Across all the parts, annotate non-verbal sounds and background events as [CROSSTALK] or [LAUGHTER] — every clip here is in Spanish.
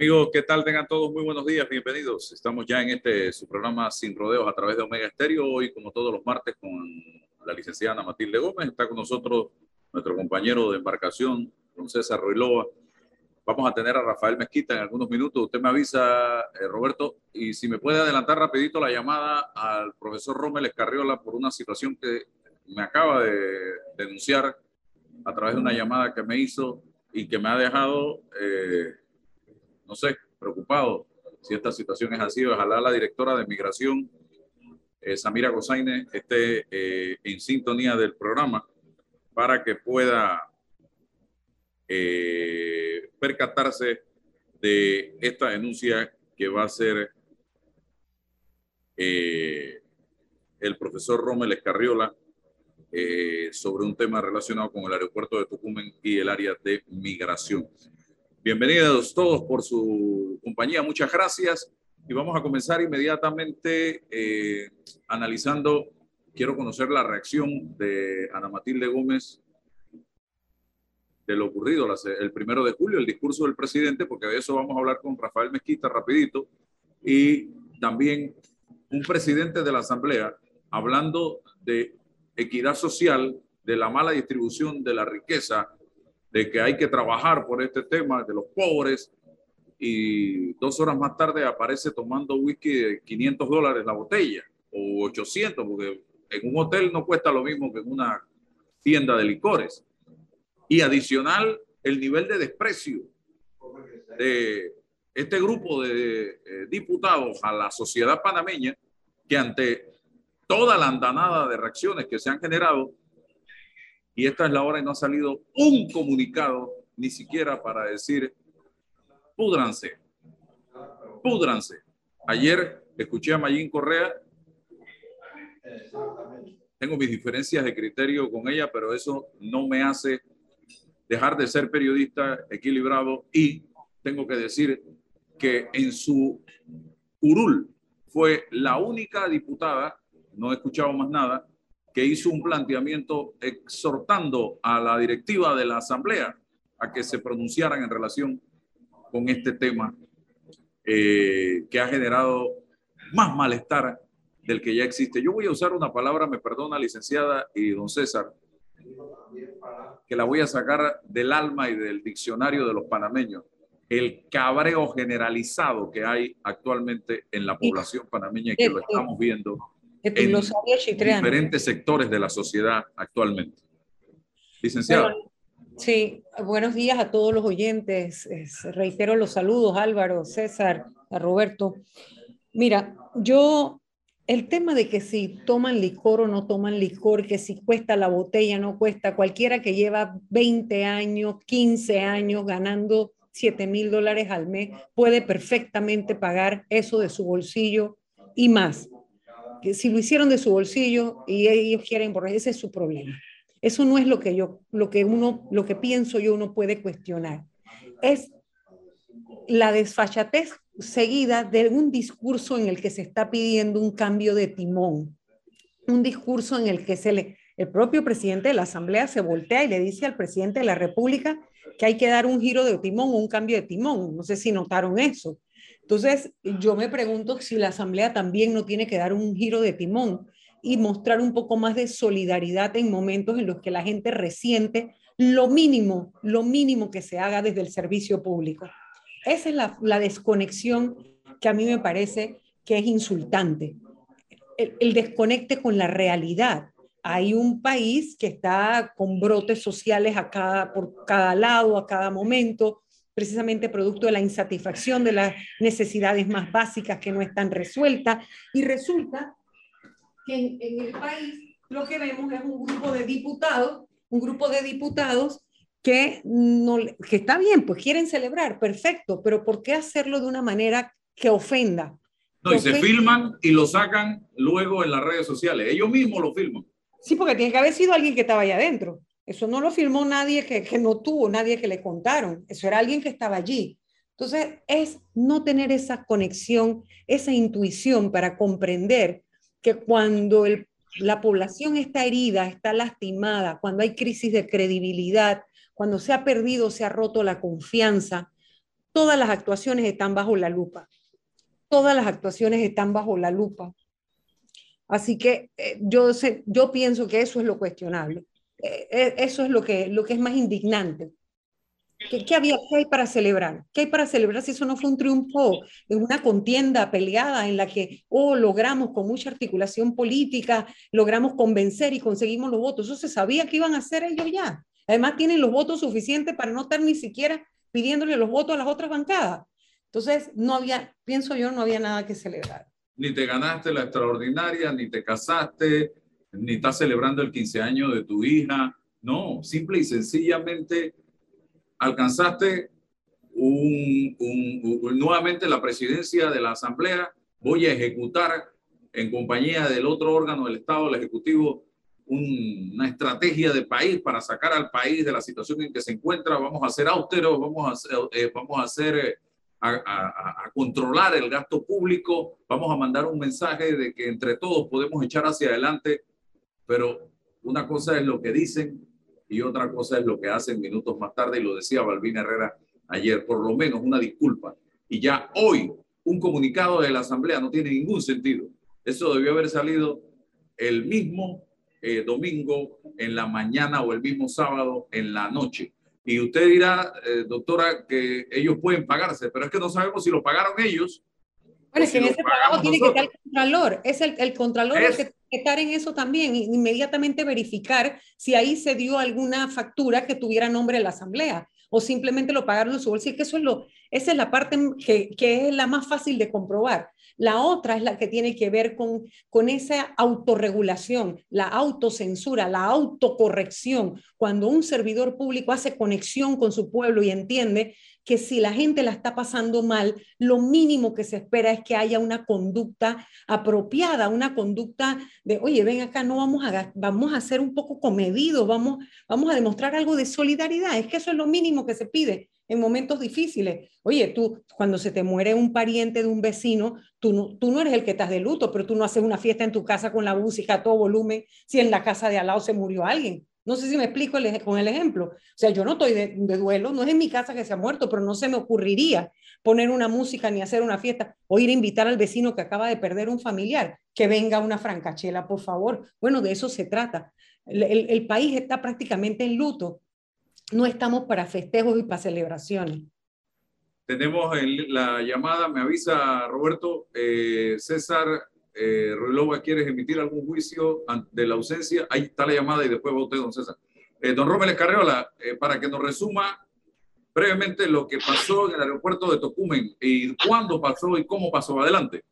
Amigos, ¿qué tal? Tengan todos muy buenos días, bienvenidos. Estamos ya en este su programa Sin Rodeos a través de Omega Estéreo. Hoy, como todos los martes, con la licenciada Ana Matilde Gómez. Está con nosotros nuestro compañero de embarcación, don César. Vamos a tener a Rafael Mezquita en algunos minutos. Usted me avisa, eh, Roberto, y si me puede adelantar rapidito la llamada al profesor Rommel Escarriola por una situación que me acaba de denunciar a través de una llamada que me hizo y que me ha dejado... Eh, no sé, preocupado si esta situación es así. Ojalá la directora de migración, eh, Samira Gozaine, esté eh, en sintonía del programa para que pueda eh, percatarse de esta denuncia que va a hacer el profesor Rommel Escarriola sobre un tema relacionado con el aeropuerto de Tucumán y el área de migración. Bienvenidos todos por su compañía, muchas gracias. Y vamos a comenzar inmediatamente eh, analizando, quiero conocer la reacción de Ana Matilde Gómez de lo ocurrido el primero de julio, el discurso del presidente, porque de eso vamos a hablar con Rafael Mezquita rapidito, y también un presidente de la Asamblea hablando de equidad social, de la mala distribución de la riqueza de que hay que trabajar por este tema de los pobres y dos horas más tarde aparece tomando whisky de 500 dólares la botella o 800 porque en un hotel no cuesta lo mismo que en una tienda de licores. Y adicional, el nivel de desprecio de este grupo de eh, diputados a la sociedad panameña que ante toda la andanada de reacciones que se han generado, y esta es la hora y no ha salido un comunicado, ni siquiera para decir, púdranse, púdranse. Ayer escuché a Mayín Correa. Tengo mis diferencias de criterio con ella, pero eso no me hace dejar de ser periodista equilibrado y tengo que decir que en su curul fue la única diputada, no he escuchado más nada, que hizo un planteamiento exhortando a la directiva de la Asamblea a que se pronunciaran en relación con este tema eh, que ha generado más malestar del que ya existe. Yo voy a usar una palabra, me perdona licenciada y don César, que la voy a sacar del alma y del diccionario de los panameños, el cabreo generalizado que hay actualmente en la población panameña y que lo estamos viendo en diferentes sectores de la sociedad actualmente. Licenciado. sí, buenos días a todos los oyentes. reitero los saludos, Álvaro, César, a Roberto. Mira, yo, el tema de que si toman licor o no toman licor, que si cuesta la botella, no cuesta, cualquiera que lleva 20 años, 15 años ganando 7 mil dólares al mes puede perfectamente pagar eso de su bolsillo y más si lo hicieron de su bolsillo y ellos quieren borrar, ese es su problema. Eso no es lo que yo, lo que uno, lo que pienso yo uno puede cuestionar. Es la desfachatez seguida de un discurso en el que se está pidiendo un cambio de timón. Un discurso en el que se le, el propio presidente de la Asamblea se voltea y le dice al presidente de la República que hay que dar un giro de timón o un cambio de timón. No sé si notaron eso. Entonces, yo me pregunto si la Asamblea también no tiene que dar un giro de timón y mostrar un poco más de solidaridad en momentos en los que la gente resiente lo mínimo, lo mínimo que se haga desde el servicio público. Esa es la, desconexión que a mí me parece que es insultante. El, el desconecte con la realidad. Hay un país que está con brotes sociales a cada, por cada lado, a cada momento, precisamente producto de la insatisfacción de las necesidades más básicas que no están resueltas. Y resulta que en, el país lo que vemos es un grupo de diputados, un grupo de diputados que, no, que está bien, pues quieren celebrar, perfecto, pero ¿por qué hacerlo de una manera que ofenda? No, y se filman y lo sacan luego en las redes sociales. Ellos mismos lo filman. Sí, porque tiene que haber sido alguien que estaba allá adentro. Eso no lo firmó nadie que, que no tuvo, nadie que le contaron. Eso era alguien que estaba allí. Entonces, es no tener esa conexión, esa intuición para comprender que cuando la población está herida, está lastimada, cuando hay crisis de credibilidad, cuando se ha perdido, se ha roto la confianza, todas las actuaciones están bajo la lupa. Todas las actuaciones están bajo la lupa. Así que eh, yo, sé, yo pienso que eso es lo cuestionable. Eh, eh, eso es lo que, lo que es más indignante. ¿Qué, había, ¿Qué hay para celebrar? ¿Qué hay para celebrar si eso no fue un triunfo en una contienda peleada en la que, oh, logramos con mucha articulación política, logramos convencer y conseguimos los votos? Eso se sabía que iban a hacer ellos ya. Además, tienen los votos suficientes para no estar ni siquiera pidiéndole los votos a las otras bancadas. Entonces, no había, pienso yo, no había nada que celebrar. Ni te ganaste la extraordinaria, ni te casaste, ni estás celebrando el 15 años de tu hija. No, simple y sencillamente alcanzaste un, nuevamente la presidencia de la Asamblea. Voy a ejecutar en compañía del otro órgano del Estado, el Ejecutivo, una estrategia de país para sacar al país de la situación en que se encuentra. Vamos a ser austeros, vamos a, eh, vamos a hacer eh, a, controlar el gasto público, vamos a mandar un mensaje de que entre todos podemos echar hacia adelante, pero una cosa es lo que dicen y otra cosa es lo que hacen minutos más tarde, y lo decía Balvin Herrera ayer, por lo menos una disculpa. Y ya hoy un comunicado de la Asamblea no tiene ningún sentido. Eso debió haber salido el mismo eh, domingo en la mañana o el mismo sábado en la noche. Y usted dirá, eh, doctora, que ellos pueden pagarse, pero es que no sabemos si lo pagaron ellos. Bueno, es que en ese trabajo tiene que estar el contralor. Es el, el contralor que estar en eso también, inmediatamente verificar si ahí se dio alguna factura que tuviera nombre de la asamblea o simplemente lo pagaron en su bolsillo. Que eso es lo, esa es la parte que, que es la más fácil de comprobar. La otra es la que tiene que ver con, con esa autorregulación, la autocensura, la autocorrección. Cuando un servidor público hace conexión con su pueblo y entiende que si la gente la está pasando mal, lo mínimo que se espera es que haya una conducta apropiada, una conducta de, oye, ven acá, no vamos a, vamos a ser un poco comedidos, vamos, vamos a demostrar algo de solidaridad. Es que eso es lo mínimo que se pide en momentos difíciles. Oye, tú, cuando se te muere un pariente de un vecino, tú no, tú no eres el que estás de luto, pero tú no haces una fiesta en tu casa con la música a todo volumen si en la casa de al lado se murió alguien. No sé si me explico con el ejemplo. O sea, yo no estoy de, duelo, no es en mi casa que se ha muerto, pero no se me ocurriría poner una música ni hacer una fiesta o ir a invitar al vecino que acaba de perder un familiar, que venga una francachela, por favor. Bueno, de eso se trata. el país está prácticamente en luto no estamos para festejos y para celebraciones. Tenemos la llamada, me avisa Roberto, eh, César eh, Ruilova, ¿quieres emitir algún juicio de la ausencia? Ahí está la llamada y después va usted, don César. Eh, don Romel Carreola, eh, para que nos resuma brevemente lo que pasó en el aeropuerto de Tocumen y cuándo pasó y cómo pasó. Adelante.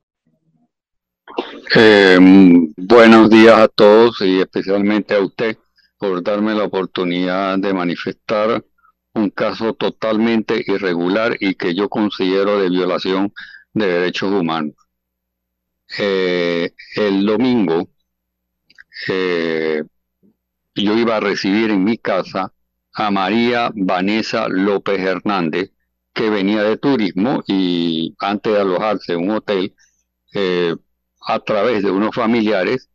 buenos días a todos y especialmente a usted por darme la oportunidad de manifestar un caso totalmente irregular y que yo considero de violación de derechos humanos. Eh, el domingo eh, yo iba a recibir en mi casa a María Vanessa López Hernández, que venía de turismo y antes de alojarse en un hotel, eh, a través de unos familiares,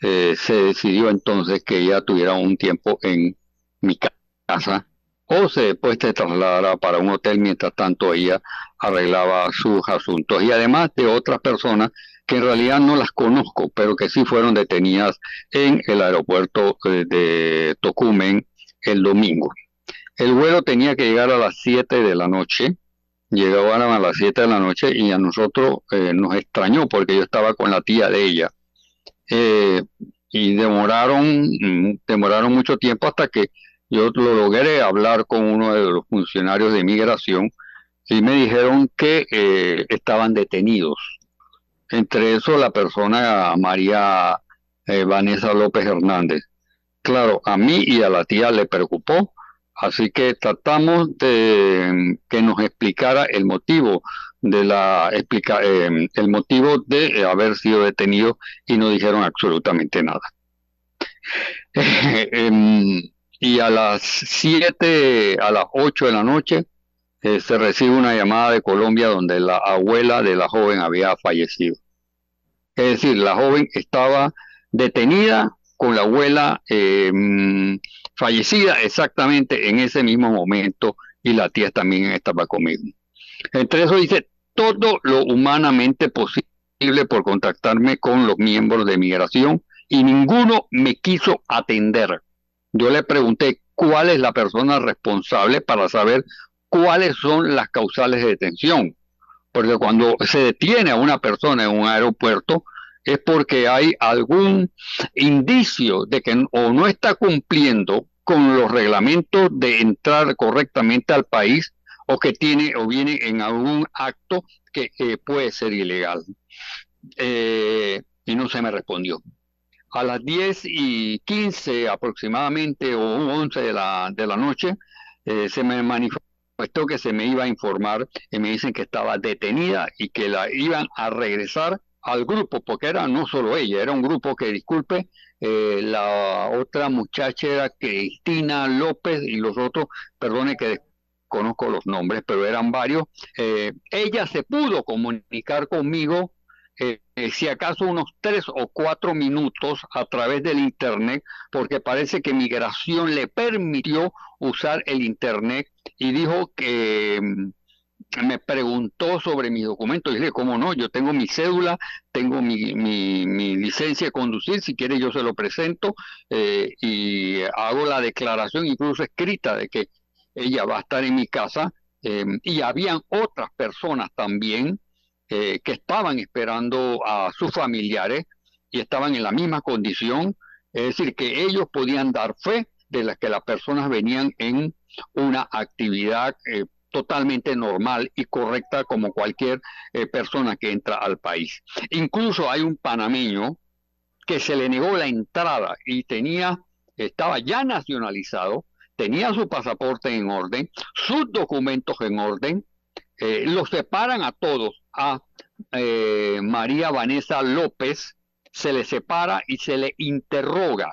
se decidió entonces que ella tuviera un tiempo en mi casa o se después se trasladara para un hotel mientras tanto ella arreglaba sus asuntos. Y además de otras personas que en realidad no las conozco, pero que sí fueron detenidas en el aeropuerto eh, de Tocumen el domingo. El vuelo tenía que llegar a las 7 de la noche, llegaban a las 7 de la noche y a nosotros eh, nos extrañó porque yo estaba con la tía de ella eh, y demoraron, mm, demoraron mucho tiempo hasta que yo lo logré hablar con uno de los funcionarios de migración y me dijeron que eh, estaban detenidos. Entre eso la persona María eh, Vanessa López Hernández. Claro, a mí y a la tía le preocupó, así que tratamos de mm, que nos explicara el motivo de la em, el motivo de haber sido detenido y no dijeron absolutamente nada. [LAUGHS] Em, y a las 7, a las 8 de la noche, se recibe una llamada de Colombia donde la abuela de la joven había fallecido. Es decir, la joven estaba detenida con la abuela em, fallecida exactamente en ese mismo momento y la tía también estaba conmigo. Entre eso dice todo lo humanamente posible por contactarme con los miembros de migración y ninguno me quiso atender. Yo le pregunté cuál es la persona responsable para saber cuáles son las causales de detención. Porque cuando se detiene a una persona en un aeropuerto es porque hay algún indicio de que o no está cumpliendo con los reglamentos de entrar correctamente al país o que tiene o viene en algún acto que puede ser ilegal. Eh, y no se me respondió. A las 10 y 15 aproximadamente o 11 de la, de la noche eh, se me manifestó que se me iba a informar y me dicen que estaba detenida y que la iban a regresar al grupo, porque era no solo ella, era un grupo que, disculpe, eh, la otra muchacha era Cristina López y los otros, perdone que conozco los nombres, pero eran varios. Eh, ella se pudo comunicar conmigo, eh, si acaso unos tres o cuatro minutos a través del Internet, porque parece que Migración le permitió usar el Internet y dijo que mm, me preguntó sobre mis documentos. Y dije, ¿cómo no? Yo tengo mi cédula, tengo mi, mi, licencia de conducir, si quiere yo se lo presento eh, y hago la declaración incluso escrita de que ella va a estar en mi casa. Eh, y habían otras personas también eh, que estaban esperando a sus familiares y estaban en la misma condición. Es decir, que ellos podían dar fe de las que las personas venían en una actividad totalmente normal y correcta como cualquier eh, persona que entra al país. Incluso hay un panameño que se le negó la entrada y tenía, estaba ya nacionalizado, tenía su pasaporte en orden, sus documentos en orden, eh, los separan a todos, a eh, María Vanessa López, se le separa y se le interroga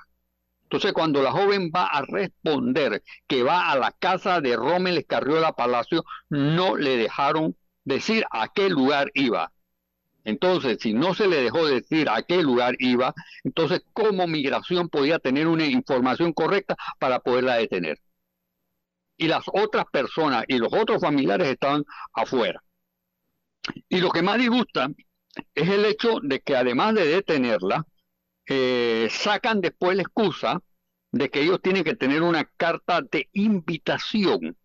entonces, cuando la joven va a responder que va a la casa de Rommel Escarriola Palacio, no le dejaron decir a qué lugar iba. Entonces, si no se le dejó decir a qué lugar iba, entonces, ¿cómo migración podía tener una información correcta para poderla detener? Y las otras personas y los otros familiares estaban afuera. Y lo que más disgusta es el hecho de que además de detenerla, eh, sacan después la excusa de que ellos tienen que tener una carta de invitación.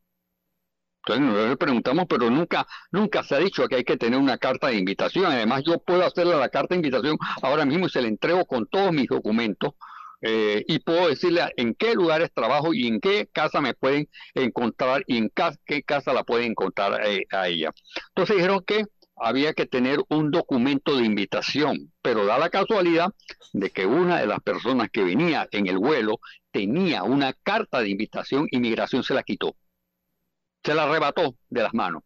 Entonces nos preguntamos, pero nunca, nunca se ha dicho que hay que tener una carta de invitación. Además, yo puedo hacerle la carta de invitación ahora mismo y se la entrego con todos mis documentos. Eh, y puedo decirle en qué lugares trabajo y en qué casa me pueden encontrar y en qué casa la pueden encontrar eh, a ella. Entonces dijeron que había que tener un documento de invitación, pero da la casualidad de que una de las personas que venía en el vuelo tenía una carta de invitación y migración se la quitó. Se la arrebató de las manos.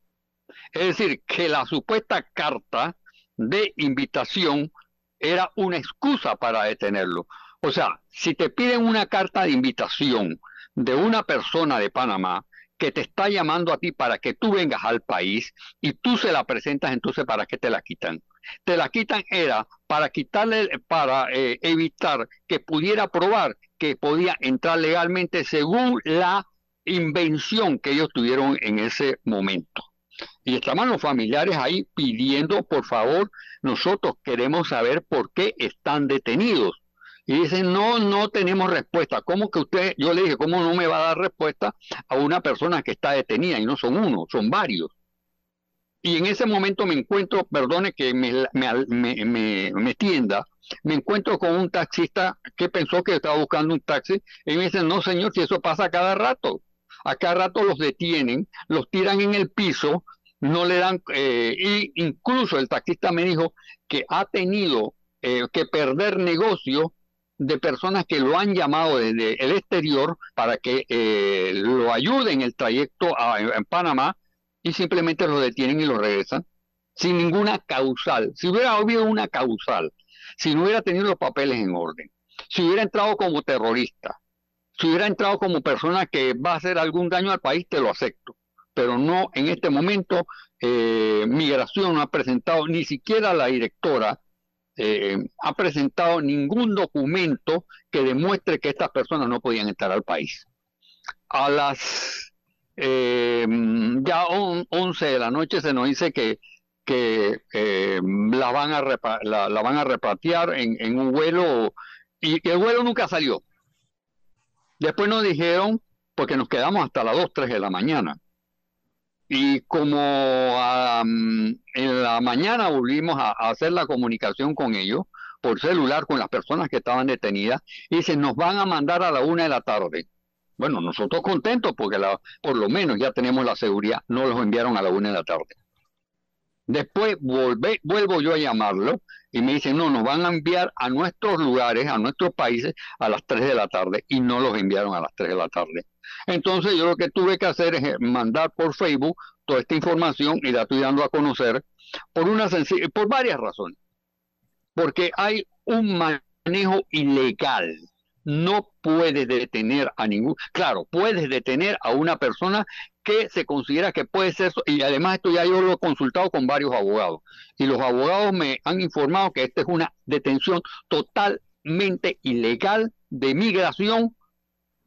Es decir, que la supuesta carta de invitación era una excusa para detenerlo. O sea, si te piden una carta de invitación de una persona de Panamá, que te está llamando a ti para que tú vengas al país y tú se la presentas, entonces ¿para qué te la quitan? Te la quitan era para quitarle, para eh, evitar que pudiera probar que podía entrar legalmente según la invención que ellos tuvieron en ese momento. Y estaban los familiares ahí pidiendo, por favor, nosotros queremos saber por qué están detenidos y dicen, no, no tenemos respuesta. ¿Cómo que usted, yo le dije, ¿cómo no me va a dar respuesta a una persona que está detenida? Y no son uno, son varios. Y en ese momento me encuentro, perdone que me, me, me, me, tienda, me encuentro con un taxista que pensó que estaba buscando un taxi y me dice, no señor, si eso pasa cada rato. A cada rato los detienen, los tiran en el piso, no le dan, eh, y incluso el taxista me dijo que ha tenido eh, que perder negocio de personas que lo han llamado desde el exterior para que eh, lo ayuden en el trayecto a, en Panamá y simplemente lo detienen y lo regresan sin ninguna causal. Si hubiera habido una causal, si no hubiera tenido los papeles en orden, si hubiera entrado como terrorista, si hubiera entrado como persona que va a hacer algún daño al país, te lo acepto. Pero no en este momento, eh, Migración no ha presentado ni siquiera la directora eh, ha presentado ningún documento que demuestre que estas personas no podían entrar al país. A las eh, ya 11 de la noche se nos dice que, que eh, la, van a la, van a repatriar en, un vuelo y, el vuelo nunca salió. Después nos dijeron, porque nos quedamos hasta las 2, 3 de la mañana. Y como en la mañana volvimos a, hacer la comunicación con ellos por celular con las personas que estaban detenidas y se nos van a mandar a la una de la tarde. Bueno, nosotros contentos porque la, por lo menos ya tenemos la seguridad, no los enviaron a la una de la tarde. Después vuelvo yo a llamarlo y me dicen, no, nos van a enviar a nuestros lugares, a nuestros países a las 3 de la tarde y no los enviaron a las 3 de la tarde. Entonces yo lo que tuve que hacer es eh, mandar por Facebook toda esta información y la estoy dando a conocer por, una por varias razones. Porque hay un manejo ilegal no puedes detener a ningún, claro, puedes detener a una persona que se considera que puede ser, y además esto ya yo lo he consultado con varios abogados, y los abogados me han informado que esta es una detención totalmente ilegal de migración,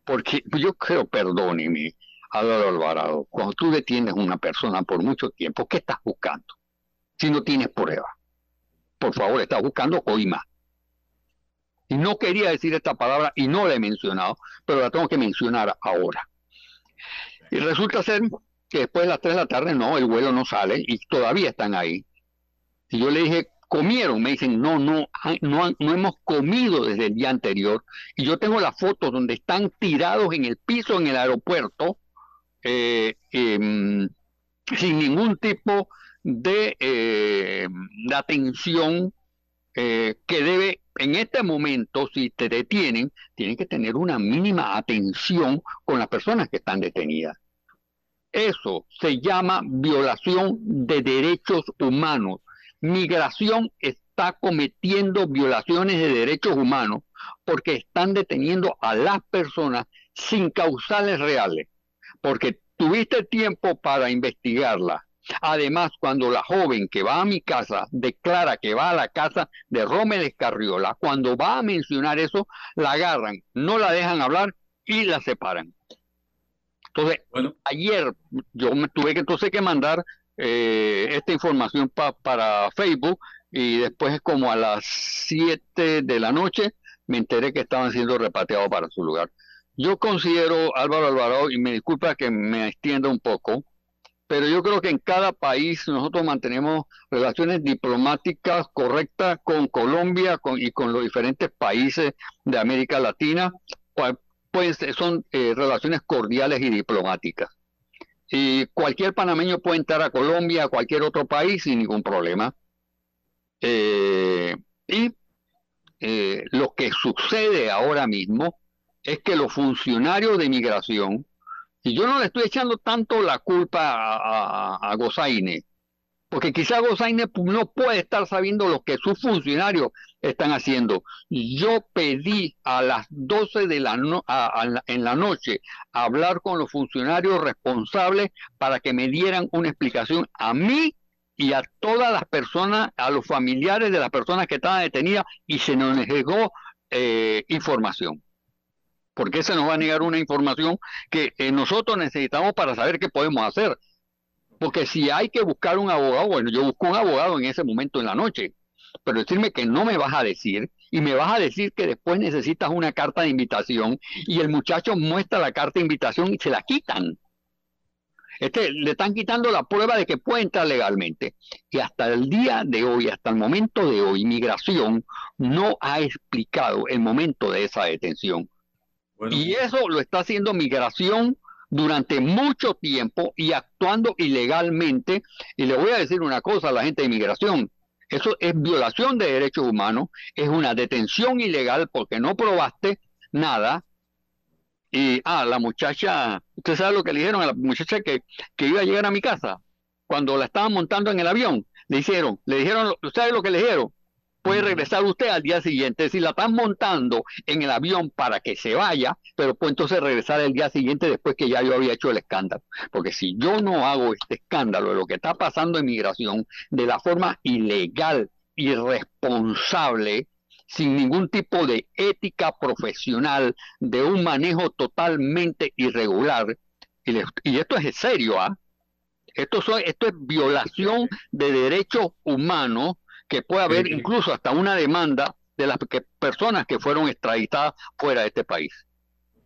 porque yo creo, perdóneme, Álvaro Alvarado, cuando tú detienes a una persona por mucho tiempo, ¿qué estás buscando? Si no tienes prueba. Por favor, estás buscando más. Y no quería decir esta palabra y no la he mencionado, pero la tengo que mencionar ahora. Y resulta ser que después de las 3 de la tarde, no, el vuelo no sale y todavía están ahí. Y yo le dije, comieron, me dicen, no, no, no, no hemos comido desde el día anterior. Y yo tengo la foto donde están tirados en el piso en el aeropuerto, eh, em, sin ningún tipo de, eh, de atención eh, que debe, en este momento, si te detienen, tienen que tener una mínima atención con las personas que están detenidas. Eso se llama violación de derechos humanos. Migración está cometiendo violaciones de derechos humanos porque están deteniendo a las personas sin causales reales, porque tuviste tiempo para investigarla, Además, cuando la joven que va a mi casa declara que va a la casa de Rommel Escarriola, cuando va a mencionar eso, la agarran, no la dejan hablar y la separan. Entonces, ayer yo me tuve que entonces que mandar eh, esta información para Facebook y después como a las 7 de la noche me enteré que estaban siendo repatriados para su lugar. Yo considero, Álvaro Alvarado, y me disculpa que me extienda un poco, pero yo creo que en cada país nosotros mantenemos relaciones diplomáticas correctas con Colombia y con los diferentes países de América Latina, pues son eh, relaciones cordiales y diplomáticas. Y cualquier panameño puede entrar a Colombia, a cualquier otro país sin ningún problema. Eh, y eh, lo que sucede ahora mismo es que los funcionarios de migración y yo no le estoy echando tanto la culpa a, a, Gozaine, porque quizá Gozaine no puede estar sabiendo lo que sus funcionarios están haciendo. Yo pedí a las 12 de la en la noche hablar con los funcionarios responsables para que me dieran una explicación a mí y a todas las personas, a los familiares de las personas que estaban detenidas y se nos llegó eh, información. ¿Por qué se nos va a negar una información que eh, nosotros necesitamos para saber qué podemos hacer? Porque si hay que buscar un abogado, bueno, yo busco un abogado en ese momento en la noche, pero decirme que no me vas a decir y me vas a decir que después necesitas una carta de invitación y el muchacho muestra la carta de invitación y se la quitan. Este, le están quitando la prueba de que puede entrar legalmente. Y hasta el día de hoy, hasta el momento de hoy, Migración no ha explicado el momento de esa detención. Y eso lo está haciendo migración durante mucho tiempo y actuando ilegalmente. Y le voy a decir una cosa a la gente de migración. Eso es violación de derechos humanos, es una detención ilegal porque no probaste nada. Y, ah, la muchacha, ¿usted sabe lo que le dijeron a la muchacha que, que iba a llegar a mi casa? Cuando la estaban montando en el avión, le hicieron, le dijeron, ¿sabe lo que le dijeron? Puede regresar usted al día siguiente. Si la están montando en el avión para que se vaya, pero puede entonces regresar el día siguiente después que ya yo había hecho el escándalo. Porque si yo no hago este escándalo de lo que está pasando en migración de la forma ilegal, irresponsable, sin ningún tipo de ética profesional, de un manejo totalmente irregular, y, esto es serio, ¿ah? Esto, esto es violación de derechos humanos que puede haber incluso hasta una demanda de las personas que fueron extraditadas fuera de este país.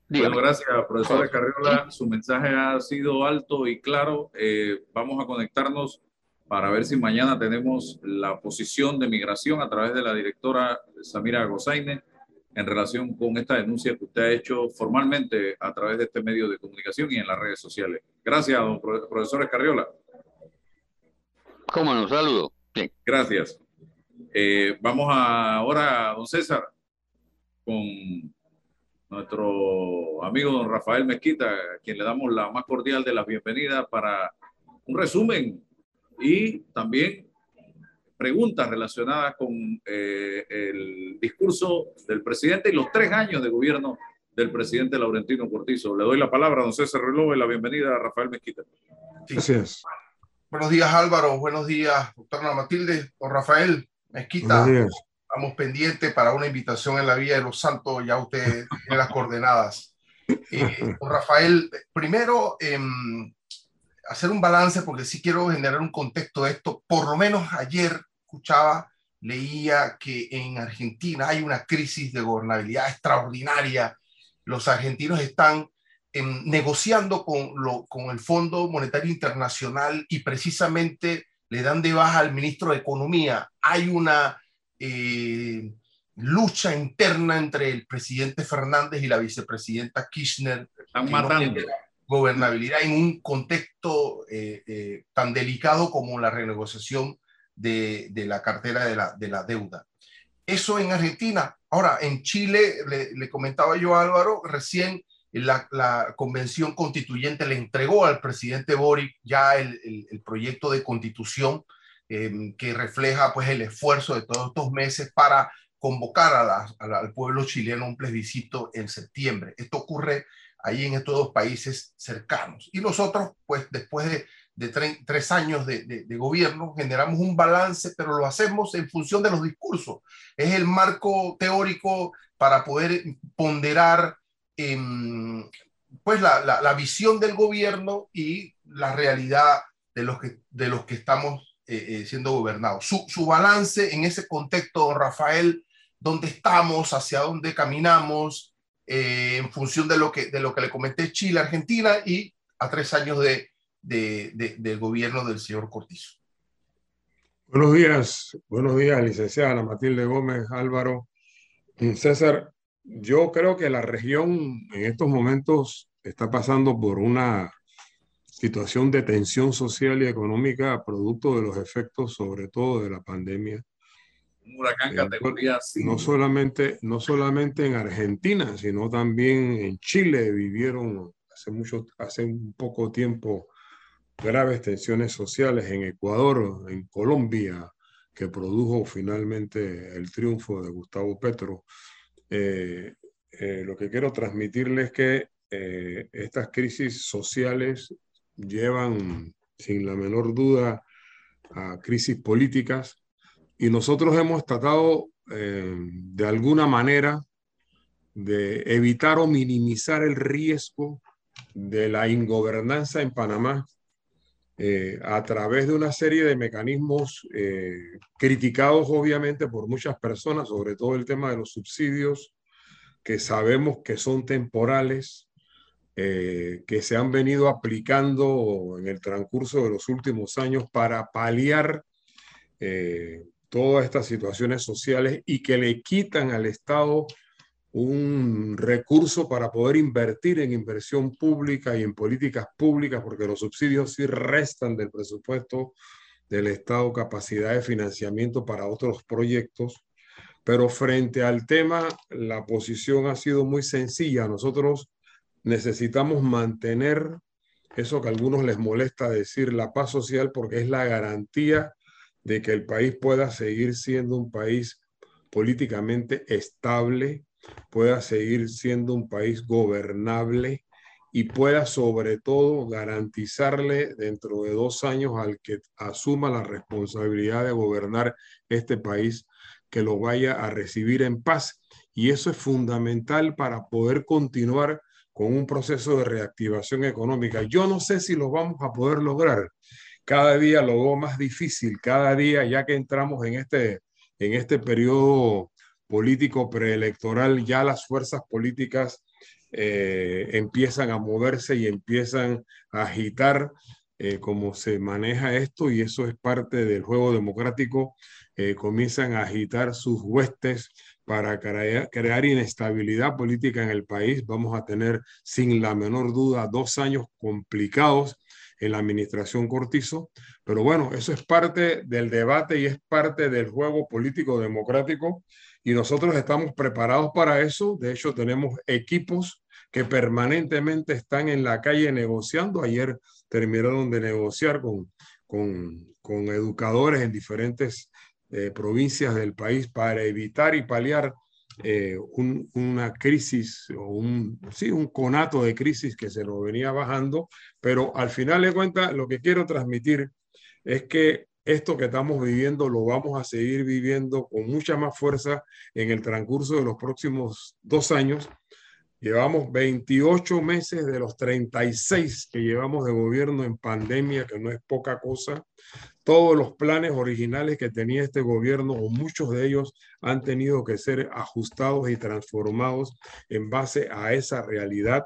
Bueno, gracias, profesora Carriola. Su mensaje ha sido alto y claro. Eh, vamos a conectarnos para ver si mañana tenemos la posición de migración a través de la directora Samira Gozaine en relación con esta denuncia que usted ha hecho formalmente a través de este medio de comunicación y en las redes sociales. Gracias, don profesor Escarriola. Cómo no, saludo. Bien. Gracias. Eh, vamos ahora, don César, con nuestro amigo don Rafael Mezquita, a quien le damos la más cordial de las bienvenidas para un resumen y también preguntas relacionadas con eh, el discurso del presidente y los tres años de gobierno del presidente Laurentino Cortizo. Le doy la palabra a don César Reloj y la bienvenida a Rafael Mezquita. Gracias. Buenos días Álvaro, buenos días doctora Matilde, don Rafael Mezquita. Estamos pendientes para una invitación en la Vía de los Santos, ya usted tiene las coordenadas. Eh, [LAUGHS] Rafael, primero, eh, hacer un balance porque sí quiero generar un contexto de esto. Por lo menos ayer escuchaba, leía que en Argentina hay una crisis de gobernabilidad extraordinaria. Los argentinos están em, negociando con, lo, con el Fondo Monetario Internacional y precisamente le dan de baja al ministro de Economía. Hay una eh, lucha interna entre el presidente Fernández y la vicepresidenta Kirchner. Están matando gobernabilidad en un contexto eh, eh, tan delicado como la renegociación de, la cartera de la, de la, deuda. Eso en Argentina. Ahora, en Chile, le, comentaba yo a Álvaro, recién la, convención constituyente le entregó al presidente Boric ya el, proyecto de constitución em, que refleja pues el esfuerzo de todos estos meses para convocar al pueblo chileno un plebiscito en septiembre. Esto ocurre ahí en estos dos países cercanos. Y nosotros, pues después de, tres años de, gobierno, generamos un balance, pero lo hacemos en función de los discursos. Es el marco teórico para poder ponderar em, pues la, visión del gobierno y la realidad de los que, de los que estamos eh, eh, siendo gobernados. Su, su balance en ese contexto, Rafael, dónde estamos, hacia dónde caminamos, eh, en función de lo, que, de lo que le comenté Chile, Argentina y a tres años de, de, del gobierno del señor Cortizo. Buenos días, buenos días, licenciada Matilde Gómez, Álvaro. César, yo creo que la región en estos momentos está pasando por una situación de tensión social y económica producto de los efectos, sobre todo de la pandemia un huracán categoría 5. No solamente, no solamente en Argentina, sino también en Chile vivieron hace, mucho, hace un poco tiempo graves tensiones sociales en Ecuador, en Colombia, que produjo finalmente el triunfo de Gustavo Petro. Eh, eh, lo que quiero transmitirles es que eh, estas crisis sociales llevan, sin la menor duda, a crisis políticas y nosotros hemos tratado de alguna manera de evitar o minimizar el riesgo de la ingobernanza en Panamá eh, a través de una serie de mecanismos eh, criticados obviamente por muchas personas, sobre todo el tema de los subsidios, que sabemos que son temporales, que se han venido aplicando en el transcurso de los últimos años para paliar todas estas situaciones sociales y que le quitan al Estado un recurso para poder invertir en inversión pública y en políticas públicas, porque los subsidios sí restan del presupuesto del Estado capacidad de financiamiento para otros proyectos. Pero frente al tema, la posición ha sido muy sencilla. Nosotros necesitamos mantener eso que a algunos les molesta decir, la paz social, porque es la garantía de que el país pueda seguir siendo un país políticamente estable, pueda seguir siendo un país gobernable y pueda sobre todo garantizarle dentro de dos años al que asuma la responsabilidad de gobernar este país que lo vaya a recibir en paz. Y eso es fundamental para poder continuar con un proceso de reactivación económica. Yo no sé si lo vamos a poder lograr. Cada día lo veo más difícil, cada día ya que entramos en este, en este periodo político preelectoral, ya las fuerzas políticas eh, empiezan a moverse y empiezan a agitar eh, cómo se maneja esto y eso es parte del juego democrático. Eh, comienzan a agitar sus huestes para crear, inestabilidad política en el país. Vamos a tener, sin la menor duda, dos años complicados en la administración Cortizo. Pero bueno, eso es parte del debate y es parte del juego político democrático y nosotros estamos preparados para eso. De hecho, tenemos equipos que permanentemente están en la calle negociando. Ayer terminaron de negociar con, con, con educadores en diferentes eh, provincias del país para evitar y paliar eh, un, una crisis o un, sí, un conato de crisis que se nos venía bajando, pero al final de cuentas lo que quiero transmitir es que esto que estamos viviendo lo vamos a seguir viviendo con mucha más fuerza en el transcurso de los próximos dos años Llevamos 28 meses de los 36 que llevamos de gobierno en pandemia, que no es poca cosa. Todos los planes originales que tenía este gobierno, o muchos de ellos, han tenido que ser ajustados y transformados en base a esa realidad.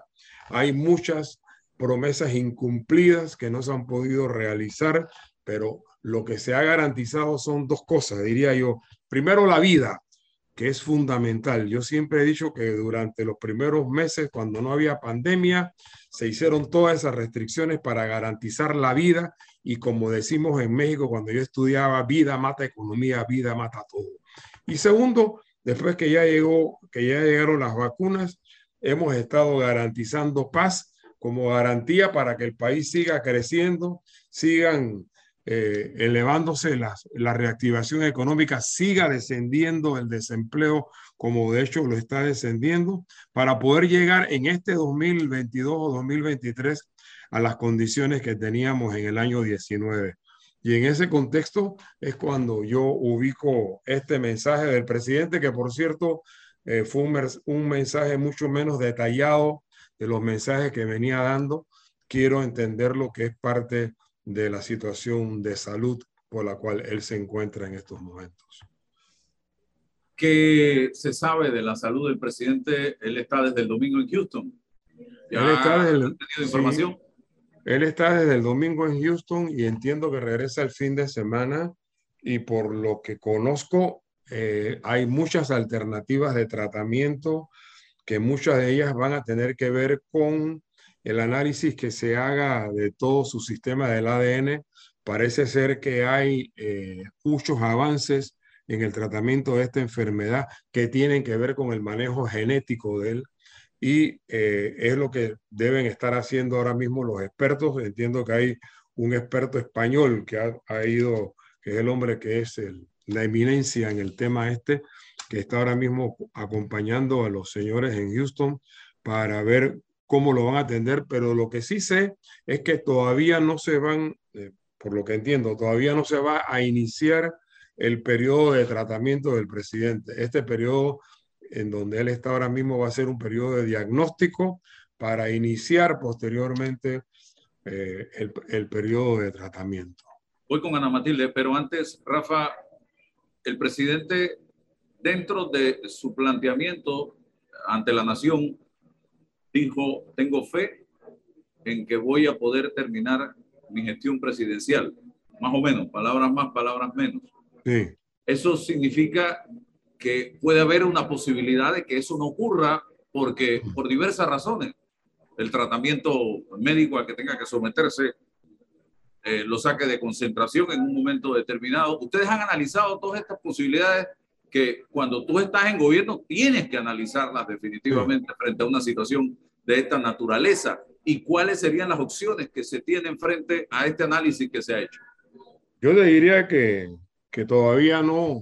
Hay muchas promesas incumplidas que no se han podido realizar, pero lo que se ha garantizado son dos cosas, diría yo. Primero, la vida que es fundamental. Yo siempre he dicho que durante los primeros meses, cuando no había pandemia, se hicieron todas esas restricciones para garantizar la vida y como decimos en México cuando yo estudiaba, vida mata economía, vida mata todo. Y segundo, después que ya llegó, que ya llegaron las vacunas, hemos estado garantizando paz como garantía para que el país siga creciendo, sigan eh, elevándose la, reactivación económica, siga descendiendo el desempleo como de hecho lo está descendiendo, para poder llegar en este 2022 o 2023 a las condiciones que teníamos en el año 19. Y en ese contexto es cuando yo ubico este mensaje del presidente, que por cierto eh, fue un, un mensaje mucho menos detallado de los mensajes que venía dando. Quiero entender lo que es parte de la situación de salud por la cual él se encuentra en estos momentos. ¿Qué se sabe de la salud del presidente? Él está desde el domingo en Houston. ¿Ya él está desde el, información? él está desde el domingo en Houston y entiendo que regresa el fin de semana y por lo que conozco eh, hay muchas alternativas de tratamiento que muchas de ellas van a tener que ver con el análisis que se haga de todo su sistema del ADN, parece ser que hay eh, muchos avances en el tratamiento de esta enfermedad que tienen que ver con el manejo genético de él y eh, es lo que deben estar haciendo ahora mismo los expertos. Entiendo que hay un experto español que ha, ido, que es el hombre que es la eminencia en el tema este, que está ahora mismo acompañando a los señores en Houston para ver cómo lo van a atender, pero lo que sí sé es que todavía no se van, eh, por lo que entiendo, todavía no se va a iniciar el periodo de tratamiento del presidente. Este periodo en donde él está ahora mismo va a ser un periodo de diagnóstico para iniciar posteriormente eh, el, el periodo de tratamiento. Voy con Ana Matilde, pero antes, Rafa, el presidente, dentro de su planteamiento ante la nación, dijo, tengo fe en que voy a poder terminar mi gestión presidencial. Más o menos, palabras más, palabras menos. Sí. Eso significa que puede haber una posibilidad de que eso no ocurra porque por diversas razones el tratamiento médico al que tenga que someterse eh, lo saque de concentración en un momento determinado. Ustedes han analizado todas estas posibilidades que cuando tú estás en gobierno tienes que analizarlas definitivamente frente a una situación de esta naturaleza y cuáles serían las opciones que se tienen frente a este análisis que se ha hecho. Yo le diría que, que todavía no,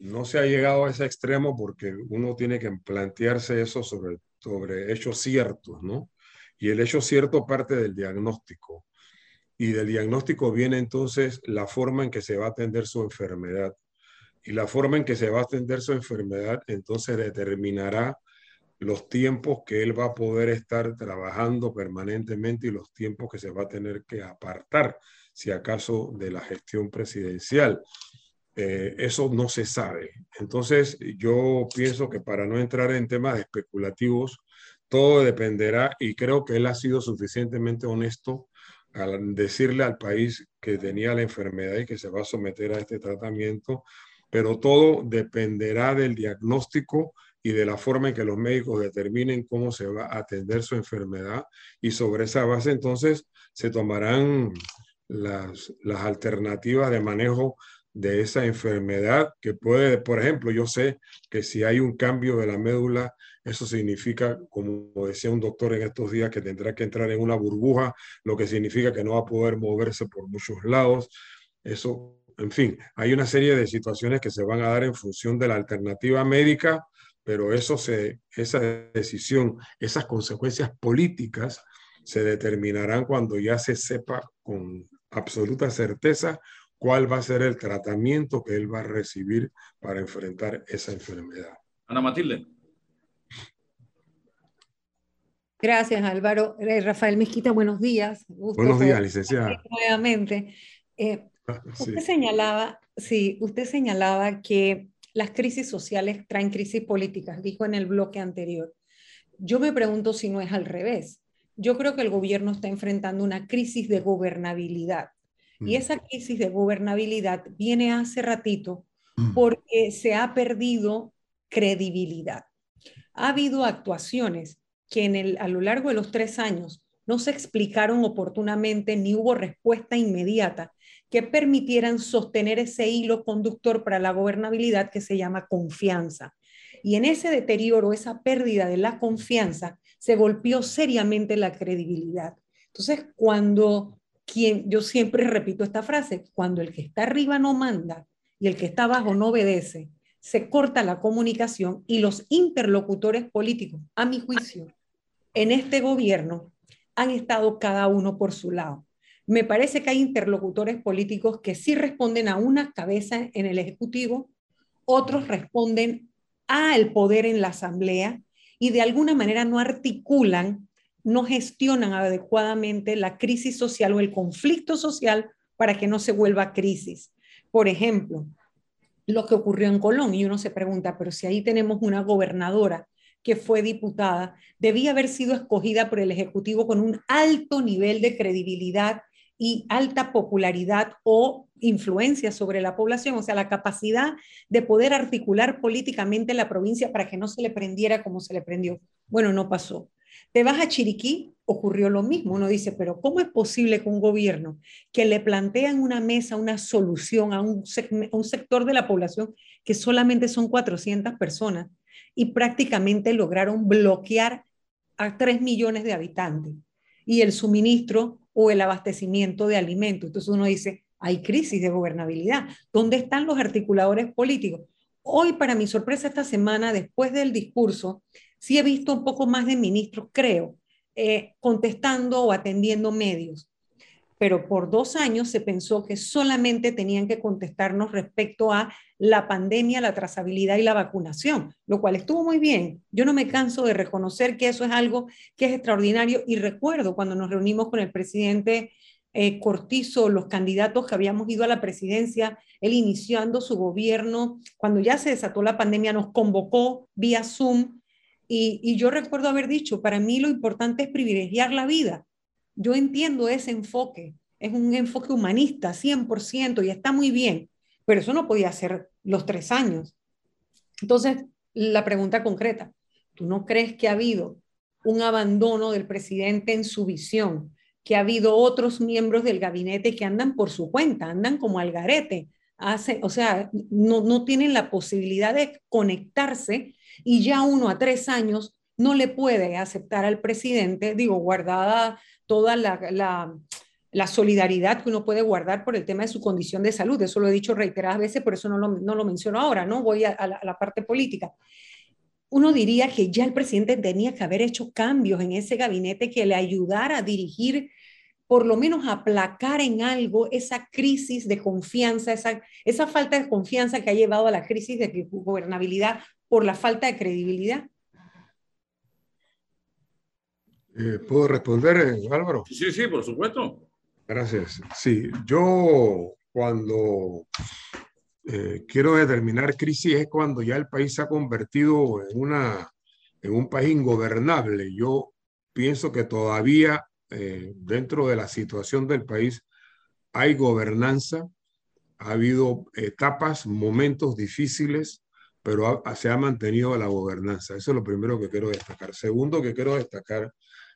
no se ha llegado a ese extremo porque uno tiene que plantearse eso sobre, sobre hechos ciertos, ¿no? Y el hecho cierto parte del diagnóstico. Y del diagnóstico viene entonces la forma en que se va a atender su enfermedad y la forma en que se va a atender su enfermedad entonces determinará los tiempos que él va a poder estar trabajando permanentemente y los tiempos que se va a tener que apartar, si acaso, de la gestión presidencial. Eh, eso no se sabe. Entonces, yo pienso que para no entrar en temas especulativos, todo dependerá y creo que él ha sido suficientemente honesto al decirle al país que tenía la enfermedad y que se va a someter a este tratamiento, pero todo dependerá del diagnóstico y de la forma en que los médicos determinen cómo se va a atender su enfermedad y sobre esa base entonces se tomarán las, las alternativas de manejo de esa enfermedad que puede, por ejemplo, yo sé que si hay un cambio de la médula, eso significa, como decía un doctor en estos días, que tendrá que entrar en una burbuja, lo que significa que no va a poder moverse por muchos lados. Eso, en fin, hay una serie de situaciones que se van a dar en función de la alternativa médica, pero eso se, esa decisión, esas consecuencias políticas se determinarán cuando ya se sepa con absoluta certeza cuál va a ser el tratamiento que él va a recibir para enfrentar esa enfermedad. Ana Matilde. Gracias, Álvaro. Eh, Rafael Mezquita, buenos días. buenos días, licenciada. Nuevamente. Eh, ah, usted señalaba, sí, usted señalaba que las crisis sociales traen crisis políticas, dijo en el bloque anterior. Yo me pregunto si no es al revés. Yo creo que el gobierno está enfrentando una crisis de gobernabilidad. Y mm. esa crisis de gobernabilidad viene hace ratito mm. porque se ha perdido credibilidad. Ha habido actuaciones que en el, a lo largo de los tres años no se explicaron oportunamente ni hubo respuesta inmediata que permitieran sostener ese hilo conductor para la gobernabilidad que se llama confianza. Y en ese deterioro, esa pérdida de la confianza, se golpeó seriamente la credibilidad. Entonces, cuando quien, yo siempre repito esta frase, cuando el que está arriba no manda y el que está abajo no obedece, se corta la comunicación y los interlocutores políticos, a mi juicio, en este gobierno han estado cada uno por su lado. Me parece que hay interlocutores políticos que sí responden a una cabeza en el Ejecutivo, otros responden al poder en la Asamblea y de alguna manera no articulan, no gestionan adecuadamente la crisis social o el conflicto social para que no se vuelva crisis. Por ejemplo, lo que ocurrió en Colón y uno se pregunta, pero si ahí tenemos una gobernadora que fue diputada, debía haber sido escogida por el Ejecutivo con un alto nivel de credibilidad y alta popularidad o influencia sobre la población, o sea, la capacidad de poder articular políticamente la provincia para que no se le prendiera como se le prendió. Bueno, no pasó. Te vas a Chiriquí, ocurrió lo mismo. Uno dice, pero ¿cómo es posible que un gobierno que le plantea en una mesa una solución a un, un sector de la población que solamente son 400 personas y prácticamente lograron bloquear a 3 millones de habitantes y el suministro o el abastecimiento de alimentos. Entonces uno dice, hay crisis de gobernabilidad. ¿Dónde están los articuladores políticos? Hoy, para mi sorpresa, esta semana, después del discurso, sí he visto un poco más de ministros, creo, eh, contestando o atendiendo medios pero por dos años se pensó que solamente tenían que contestarnos respecto a la pandemia, la trazabilidad y la vacunación, lo cual estuvo muy bien. Yo no me canso de reconocer que eso es algo que es extraordinario y recuerdo cuando nos reunimos con el presidente eh, Cortizo, los candidatos que habíamos ido a la presidencia, él iniciando su gobierno, cuando ya se desató la pandemia, nos convocó vía Zoom y, y yo recuerdo haber dicho, para mí lo importante es privilegiar la vida yo entiendo ese enfoque, es un enfoque humanista, 100%, y está muy bien, pero eso no podía ser los tres años. Entonces, la pregunta concreta, ¿tú no crees que ha habido un abandono del presidente en su visión? que ha habido otros miembros del gabinete que andan por su cuenta, andan como al garete, hace, o sea, no, no tienen la posibilidad de conectarse y ya uno a tres años no le puede aceptar al presidente, digo, guardada toda la, la, solidaridad que uno puede guardar por el tema de su condición de salud. Eso lo he dicho reiteradas veces, por eso no lo, no lo menciono ahora, ¿no? Voy a, la, parte política uno diría que ya el presidente tenía que haber hecho cambios en ese gabinete que le ayudara a dirigir, por lo menos a aplacar en algo esa crisis de confianza, esa, esa falta de confianza que ha llevado a la crisis de gobernabilidad por la falta de credibilidad. Eh, ¿Puedo responder, eh, Álvaro? Sí, sí, por supuesto. Gracias. Sí, yo cuando eh, quiero determinar crisis es cuando ya el país se ha convertido en, una, en un país ingobernable. Yo pienso que todavía dentro de la situación del país hay gobernanza, ha habido etapas, momentos difíciles, pero se ha mantenido la gobernanza. Eso es lo primero que quiero destacar. Segundo que quiero destacar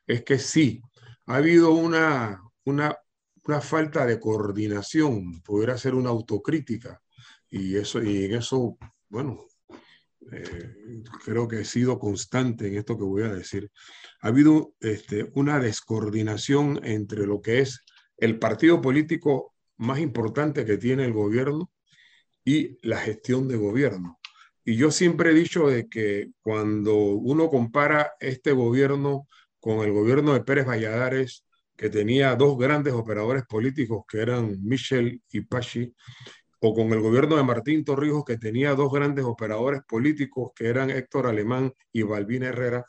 es que sí, ha habido una, una, una falta de coordinación, pudiera ser una autocrítica, y, eso, y en eso, bueno, eh, creo que he sido constante en esto que voy a decir. Ha habido este, una descoordinación entre lo que es el partido político más importante que tiene el gobierno y la gestión de gobierno. Y yo siempre he dicho de que cuando uno compara este gobierno con el gobierno de Pérez Valladares, que tenía dos grandes operadores políticos que eran Michel y Pachi, o con el gobierno de Martín Torrijos, que tenía dos grandes operadores políticos que eran Héctor Alemán y Balbín Herrera,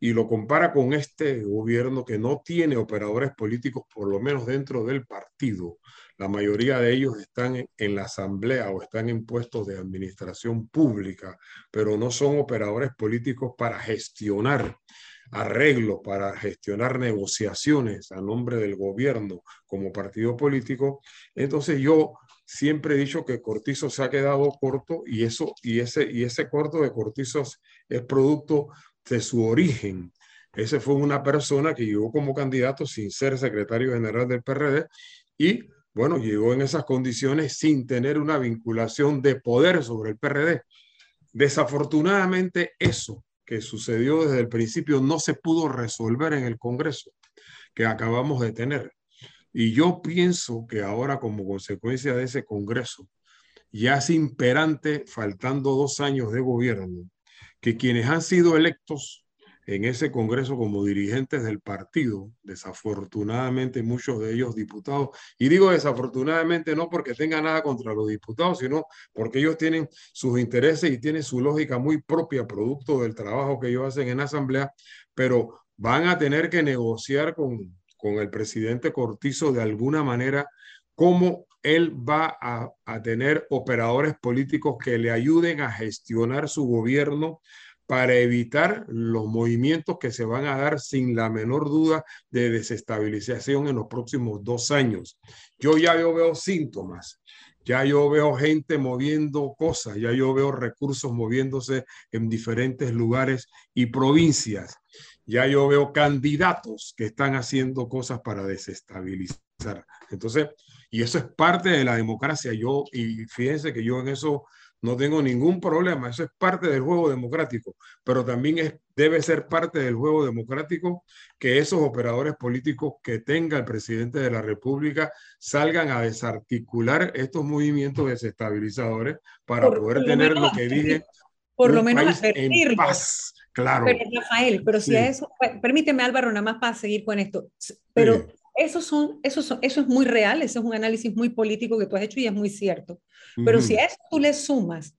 y lo compara con este gobierno que no tiene operadores políticos, por lo menos dentro del partido. La mayoría de ellos están en la asamblea o están en puestos de administración pública, pero no son operadores políticos para gestionar arreglos para gestionar negociaciones a nombre del gobierno como partido político, entonces yo siempre he dicho que Cortizo se ha quedado corto y eso y ese y ese corto de Cortizo es producto de su origen. Ese fue una persona que llegó como candidato sin ser secretario general del PRD y bueno, llegó en esas condiciones sin tener una vinculación de poder sobre el PRD. Desafortunadamente eso que sucedió desde el principio no se pudo resolver en el Congreso que acabamos de tener. Y yo pienso que ahora como consecuencia de ese Congreso, ya es imperante, faltando dos años de gobierno, que quienes han sido electos en ese Congreso como dirigentes del partido, desafortunadamente muchos de ellos diputados, y digo desafortunadamente no porque tenga nada contra los diputados, sino porque ellos tienen sus intereses y tienen su lógica muy propia, producto del trabajo que ellos hacen en la Asamblea, pero van a tener que negociar con, con el presidente Cortizo de alguna manera cómo él va a, a tener operadores políticos que le ayuden a gestionar su gobierno para evitar los movimientos que se van a dar sin la menor duda de desestabilización en los próximos dos años. Yo ya yo veo síntomas, ya yo veo gente moviendo cosas, ya yo veo recursos moviéndose en diferentes lugares y provincias, ya yo veo candidatos que están haciendo cosas para desestabilizar. Entonces, y eso es parte de la democracia. Yo, y fíjense que yo en eso no tengo ningún problema, eso es parte del juego democrático, pero también es, debe ser parte del juego democrático que esos operadores políticos que tenga el presidente de la República salgan a desarticular estos movimientos desestabilizadores para poder tener lo que dije, por lo menos en paz. Claro. Pero Rafael, pero si a eso, permíteme Álvaro, nada más para seguir con esto, pero eso, son, eso, son, eso es muy real, eso es un análisis muy político que tú has hecho y es muy cierto. Pero si a eso tú le sumas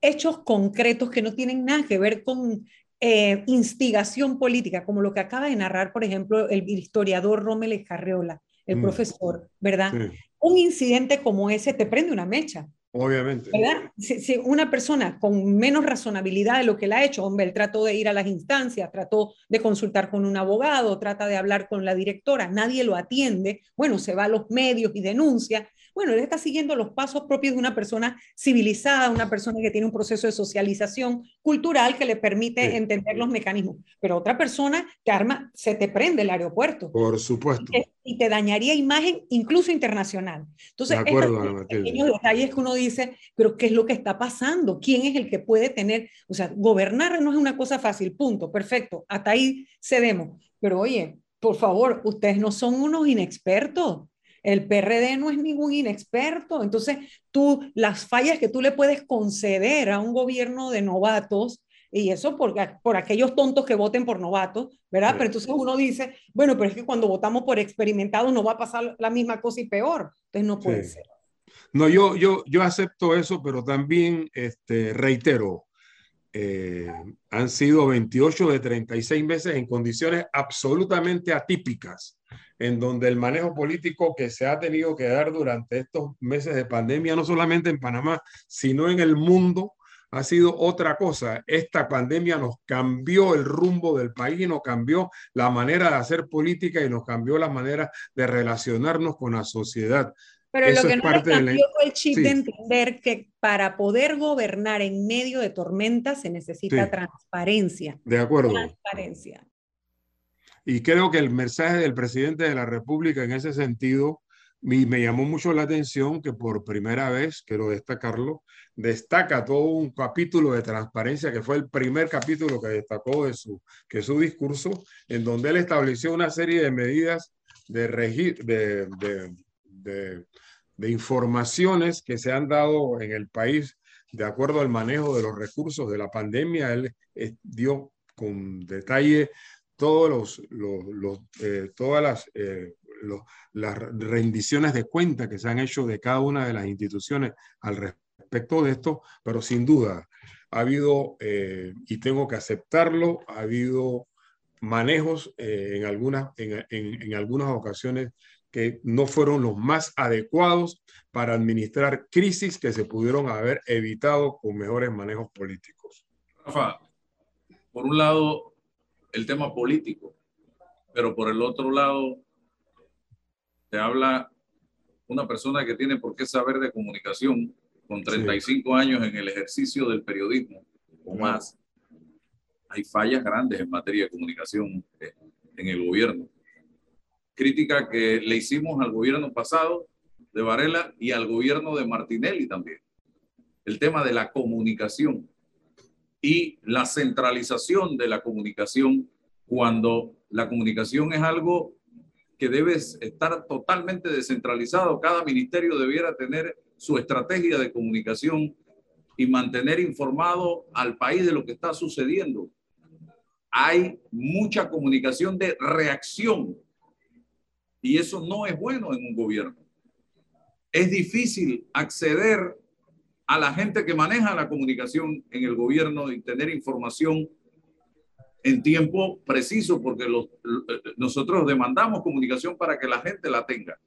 hechos concretos que no tienen nada que ver con eh, instigación política, como lo que acaba de narrar, por ejemplo, el historiador Rommel Carreola, el mm. profesor, ¿verdad? Un incidente como ese te prende una mecha. Obviamente. ¿verdad? Si, una persona con menos razonabilidad de lo que él ha hecho, hombre, él trató de ir a las instancias, trató de consultar con un abogado, trata de hablar con la directora, nadie lo atiende, bueno, se va a los medios y denuncia, bueno, él está siguiendo los pasos propios de una persona civilizada, una persona que tiene un proceso de socialización cultural que le permite entender los mecanismos. Pero otra persona que arma, se te prende el aeropuerto. Por supuesto. Y, te dañaría imagen incluso internacional. Entonces, de acuerdo, pequeños detalles que uno dice, pero ¿qué es lo que está pasando? ¿Quién es el que puede tener? O sea, gobernar no es una cosa fácil, punto, perfecto. Hasta ahí cedemos. Pero oye, por favor, ustedes no son unos inexpertos. El PRD no es ningún inexperto. Entonces, tú, las fallas que tú le puedes conceder a un gobierno de novatos, y eso por, por aquellos tontos que voten por novatos, ¿verdad? Pero entonces uno dice, bueno, pero es que cuando votamos por experimentados no va a pasar la misma cosa y peor. Entonces no puede ser. No, yo, yo, yo acepto eso, pero también este, reitero, eh, han sido 28 de 36 meses en condiciones absolutamente atípicas, en donde el manejo político que se ha tenido que dar durante estos meses de pandemia, no solamente en Panamá, sino en el mundo, ha sido otra cosa. Esta pandemia nos cambió el rumbo del país nos cambió la manera de hacer política y nos cambió la manera de relacionarnos con la sociedad. Pero lo que no le cambió fue el chip de entender que para poder gobernar en medio de tormentas se necesita transparencia. De acuerdo. Transparencia. Y creo que el mensaje del presidente de la República en ese sentido me, me llamó mucho la atención que por primera vez, quiero destacarlo, destaca todo un capítulo de transparencia que fue el primer capítulo que destacó de su, que su discurso, en donde él estableció una serie de medidas de, de, de, de de informaciones que se han dado en el país de acuerdo al manejo de los recursos de la pandemia. Él eh, dio con detalle todos los, los, eh, todas las, eh, las rendiciones de cuenta que se han hecho de cada una de las instituciones al respecto de esto, pero sin duda ha habido, y tengo que aceptarlo, ha habido manejos en, algunas, en, en, en algunas ocasiones que no fueron los más adecuados para administrar crisis que se pudieron haber evitado con mejores manejos políticos. Rafa, por un lado, el tema político, pero por el otro lado, te habla una persona que tiene por qué saber de comunicación con 35 años en el ejercicio del periodismo o más. Hay fallas grandes en materia de comunicación eh, en el gobierno crítica que le hicimos al gobierno pasado de Varela y al gobierno de Martinelli también. El tema de la comunicación y la centralización de la comunicación cuando la comunicación es algo que debe estar totalmente descentralizado. Cada ministerio debiera tener su estrategia de comunicación y mantener informado al país de lo que está sucediendo. Hay mucha comunicación de reacción y eso no es bueno en un gobierno. Es difícil acceder a la gente que maneja la comunicación en el gobierno y tener información en tiempo preciso, porque los, nosotros demandamos comunicación para que la gente la tenga.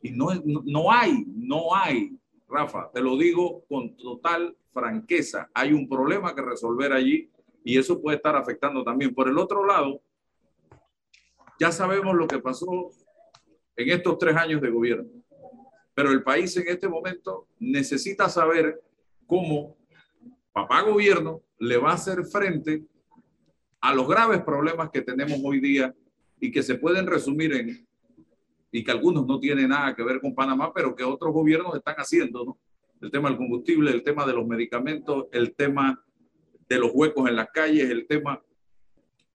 Y no, no hay, no hay, Rafa, te lo digo con total franqueza, hay un problema que resolver allí y eso puede estar afectando también. Por el otro lado, ya sabemos lo que pasó en estos tres años de gobierno. Pero el país en este momento necesita saber cómo papá gobierno le va a hacer frente a los graves problemas que tenemos hoy día y que se pueden resumir en, y que algunos no tienen nada que ver con Panamá, pero que otros gobiernos están haciendo, ¿no? El tema del combustible, el tema de los medicamentos, el tema de los huecos en las calles, el tema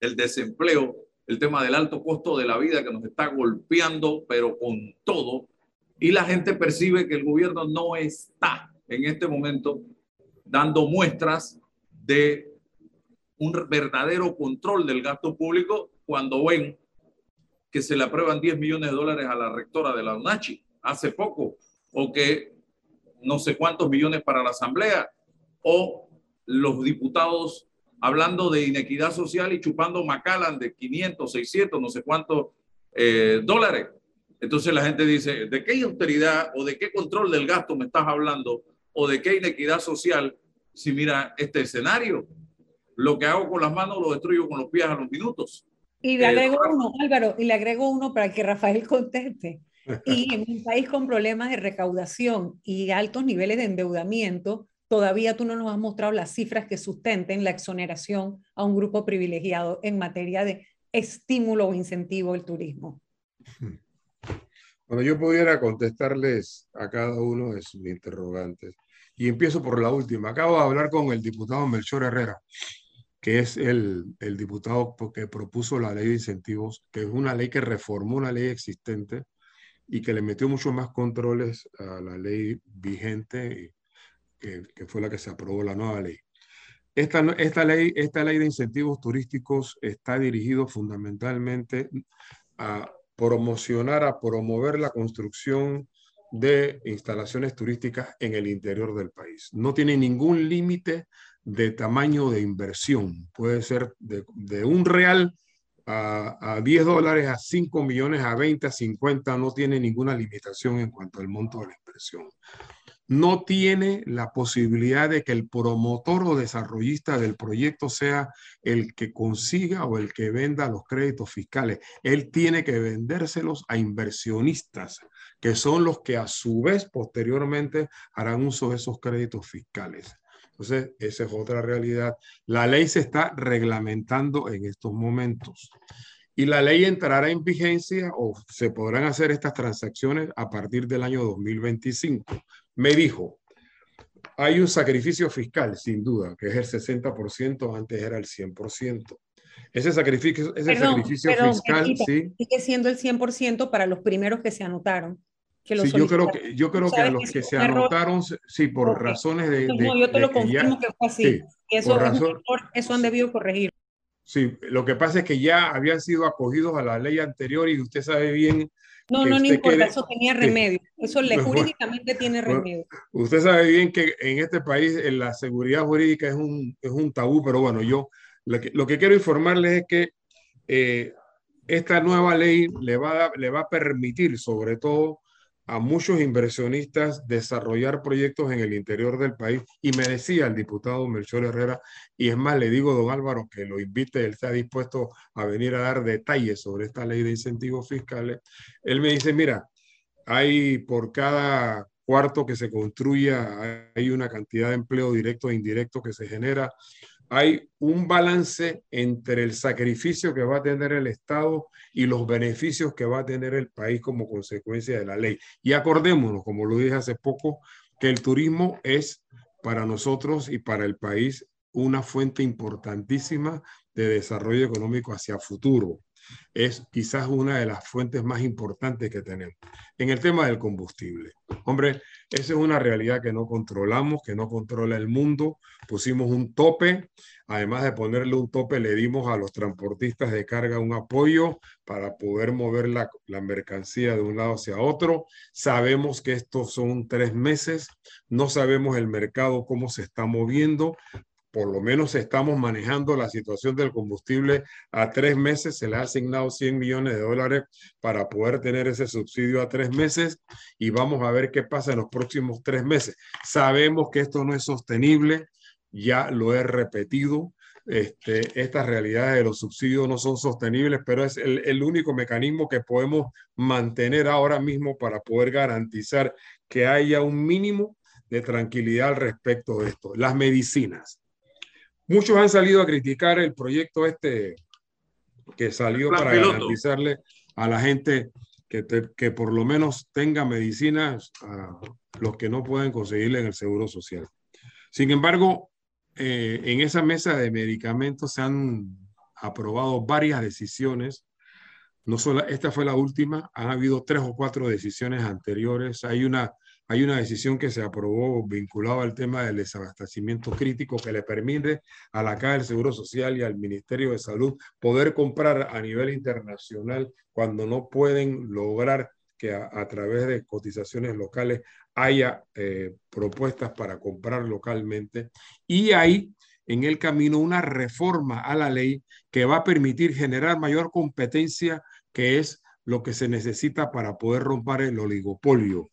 del desempleo, el tema del alto costo de la vida que nos está golpeando, pero con todo, y la gente percibe que el gobierno no está en este momento dando muestras de un verdadero control del gasto público cuando ven que se le aprueban 10 millones de dólares a la rectora de la UNACHI hace poco, o que no sé cuántos millones para la asamblea, o los diputados hablando de inequidad social y chupando Macallan de 500, 600, no sé cuántos eh, dólares. Entonces la gente dice, ¿de qué austeridad o de qué control del gasto me estás hablando? ¿O de qué inequidad social? Si mira este escenario, lo que hago con las manos lo destruyo con los pies a los minutos. Y le eh, agrego uno, Álvaro, y le agrego uno para que Rafael conteste. Y en un país con problemas de recaudación y altos niveles de endeudamiento, todavía tú no nos has mostrado las cifras que sustenten la exoneración a un grupo privilegiado en materia de estímulo o incentivo al turismo. Bueno, yo pudiera contestarles a cada uno de sus interrogantes. Y empiezo por la última. Acabo de hablar con el diputado Melchor Herrera, que es el, el diputado que propuso la ley de incentivos, que es una ley que reformó una ley existente y que le metió mucho más controles a la ley vigente que, fue la que se aprobó la nueva ley. Esta, esta, ley, esta ley de incentivos turísticos está dirigido fundamentalmente a promocionar, a promover la construcción de instalaciones turísticas en el interior del país. No tiene ningún límite de tamaño de inversión. Puede ser de, de un real a, a, 10 dólares, a 5 millones, a 20, a 50, no tiene ninguna limitación en cuanto al monto de la inversión. No tiene la posibilidad de que el promotor o desarrollista del proyecto sea el que consiga o el que venda los créditos fiscales. Él tiene que vendérselos a inversionistas, que son los que a su vez posteriormente harán uso de esos créditos fiscales. Entonces, esa es otra realidad. La ley se está reglamentando en estos momentos. Y la ley entrará en vigencia o se podrán hacer estas transacciones a partir del año 2025. Me dijo, hay un sacrificio fiscal, sin duda, que es el 60%, antes era el 100%. Ese sacrificio, ese perdón, sacrificio perdón, fiscal, sí. Sigue siendo el 100% para los primeros que se anotaron sí, yo creo que, yo creo que a los que, se anotaron, sí, por okay. razones de, de, No, yo te lo confirmo que, ya, que fue así. Sí, eso, razón, eso han debido corregir. Sí, lo que pasa es que ya habían sido acogidos a la ley anterior y usted sabe bien. No, no, no importa, eso tenía remedio. Eso le, jurídicamente tiene remedio. Usted sabe bien que en este país la seguridad jurídica es un, es un tabú, pero bueno, yo lo que, lo que quiero informarles es que eh, esta nueva ley le va, a, le va a permitir, sobre todo, a muchos inversionistas desarrollar proyectos en el interior del país. Y me decía el diputado Melchor Herrera, y es más, le digo, don Álvaro, que lo invite, él está dispuesto a venir a dar detalles sobre esta ley de incentivos fiscales. Él me dice, mira, hay por cada cuarto que se construya, hay una cantidad de empleo directo e indirecto que se genera hay un balance entre el sacrificio que va a tener el Estado y los beneficios que va a tener el país como consecuencia de la ley. Y acordémonos, como lo dije hace poco, que el turismo es para nosotros y para el país una fuente importantísima de desarrollo económico hacia futuro es quizás una de las fuentes más importantes que tenemos. En el tema del combustible, hombre, esa es una realidad que no controlamos, que no controla el mundo. Pusimos un tope, además de ponerle un tope, le dimos a los transportistas de carga un apoyo para poder mover la, la mercancía de un lado hacia otro. Sabemos que estos son tres meses, no sabemos el mercado cómo se está moviendo, por lo menos estamos manejando la situación del combustible a tres meses. Se le ha asignado 100 millones de dólares para poder tener ese subsidio a tres meses y vamos a ver qué pasa en los próximos tres meses. Sabemos que esto no es sostenible, ya lo he repetido. Este, estas realidades de los subsidios no son sostenibles, pero es el, el único mecanismo que podemos mantener ahora mismo para poder garantizar que haya un mínimo de tranquilidad al respecto de esto. Las medicinas Muchos han salido a criticar el proyecto este que salió para piloto. garantizarle a la gente que, te, que, por lo menos tenga medicinas a los que no pueden conseguirle en el Seguro Social. Sin embargo, eh, en esa mesa de medicamentos se han aprobado varias decisiones. No solo, esta fue la última, han habido tres o cuatro decisiones anteriores. Hay una hay una decisión que se aprobó vinculada al tema del desabastecimiento crítico que le permite a la Caja del Seguro Social y al Ministerio de Salud poder comprar a nivel internacional cuando no pueden lograr que a, través de cotizaciones locales haya eh, propuestas para comprar localmente. Y hay en el camino una reforma a la ley que va a permitir generar mayor competencia, que es lo que se necesita para poder romper el oligopolio.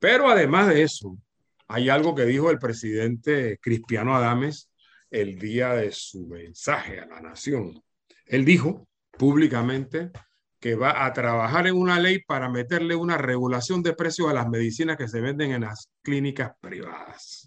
Pero además de eso, hay algo que dijo el presidente Cristiano Adames el día de su mensaje a la nación. Él dijo públicamente que va a trabajar en una ley para meterle una regulación de precios a las medicinas que se venden en las clínicas privadas.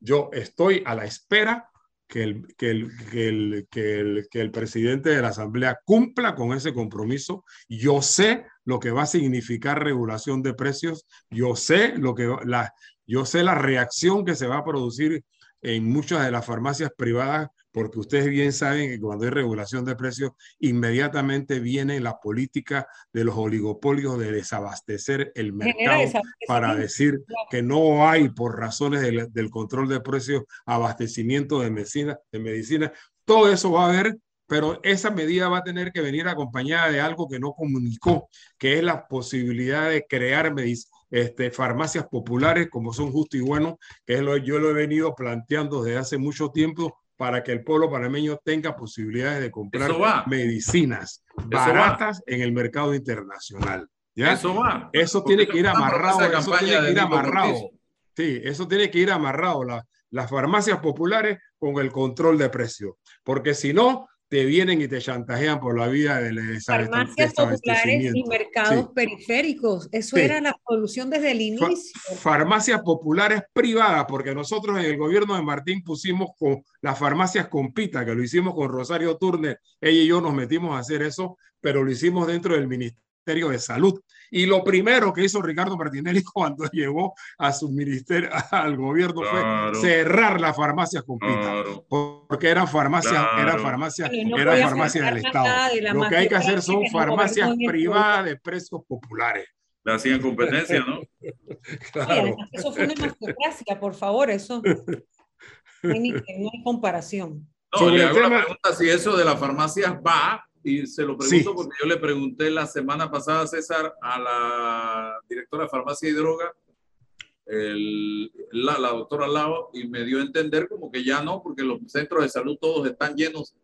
Yo estoy a la espera que el, que el, que el, que el, que el presidente de la Asamblea cumpla con ese compromiso. Yo sé lo que va a significar regulación de precios, yo sé lo que la, yo sé la reacción que se va a producir en muchas de las farmacias privadas, porque ustedes bien saben que cuando hay regulación de precios, inmediatamente viene la política de los oligopolios de desabastecer el mercado para decir que no hay, por razones del, del control de precios, abastecimiento de medicina, de medicina. Todo eso va a haber pero esa medida va a tener que venir acompañada de algo que no comunicó, que es la posibilidad de crear este, farmacias populares como son Justo y Bueno, que es lo, yo lo he venido planteando desde hace mucho tiempo para que el pueblo panameño tenga posibilidades de comprar medicinas baratas en el mercado internacional. ¿ya? Eso va. Eso tiene que ir amarrado. Eso tiene que ir amarrado. Sí, eso tiene que ir amarrado. La, las farmacias populares con el control de precios. Porque si no, te vienen y te chantajean por la vida del Farmacias populares y mercados periféricos. Eso era la solución desde el inicio. farmacias populares privadas, porque nosotros en el gobierno de Martín pusimos con las farmacias con Pita, que lo hicimos con Rosario Turner. Ella y yo nos metimos a hacer eso, pero lo hicimos dentro del Ministerio de Salud. Y lo primero que hizo Ricardo Martinelli [LAUGHS] cuando llegó a su ministerio, [LAUGHS] al gobierno, fue cerrar las farmacias con pita, porque eran farmacias, eran farmacias, eran farmacias del Estado. lo que hay que hacer son farmacias privadas de precios populares. Le hacían competencia, ¿no? [LAUGHS] claro. eso fue una democracia, por favor, eso no hay, comparación. No, le hago la pregunta si eso de las farmacias va y se lo pregunto porque yo le pregunté la semana pasada, César, a la directora de farmacia y droga, el, la, la, doctora Lao, y me dio a entender como que ya no, porque los centros de salud todos están llenos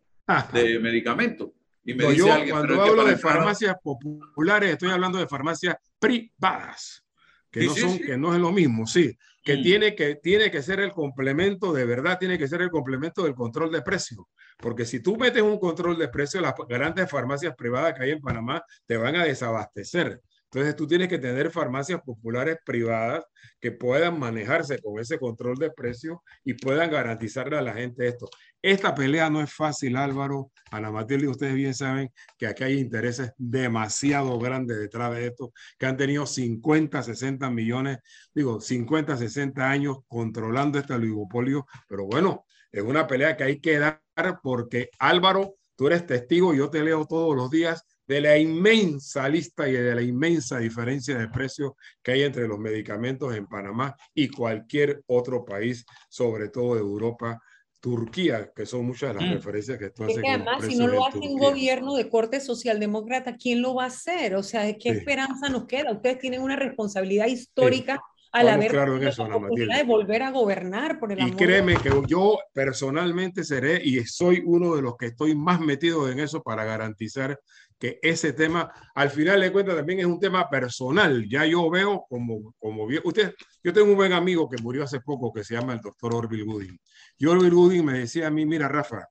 de medicamentos. Y me dice yo, cuando hablo de farmacias populares, estoy hablando de farmacias privadas, que, no, son, que no es lo mismo, sí, que, mm. tiene que tiene que ser el complemento, de verdad, tiene que ser el complemento del control de precios. Porque si tú metes un control de precios, las grandes farmacias privadas que hay en Panamá te van a desabastecer. Entonces tú tienes que tener farmacias populares privadas que puedan manejarse con ese control de precios y puedan garantizarle a la gente esto. Esta pelea no es fácil, Álvaro. Ana Matilde, ustedes bien saben que aquí hay intereses demasiado grandes detrás de esto, que han tenido 50, 60 millones, digo, 50, 60 años controlando este oligopolio. Pero bueno, es una pelea que hay que dar porque Álvaro, tú eres testigo, yo te leo todos los días de la inmensa lista y de la inmensa diferencia de precios que hay entre los medicamentos en Panamá y cualquier otro país, sobre todo de Europa, Turquía, que son muchas de las mm. referencias que tú haces. además, si no lo hace un gobierno de corte socialdemócrata, ¿quién lo va a hacer? O sea, ¿qué esperanza nos queda? Ustedes tienen una responsabilidad histórica al haber claro en eso, de volver a gobernar por el Y créeme que yo personalmente seré y soy uno de los que estoy más metido en eso para garantizar que ese tema, al final de cuentas, también es un tema personal. Ya yo veo como, como usted, yo tengo un buen amigo que murió hace poco que se llama el doctor Orville Gooding. Y Orville Gooding me decía a mí, mira, Rafa,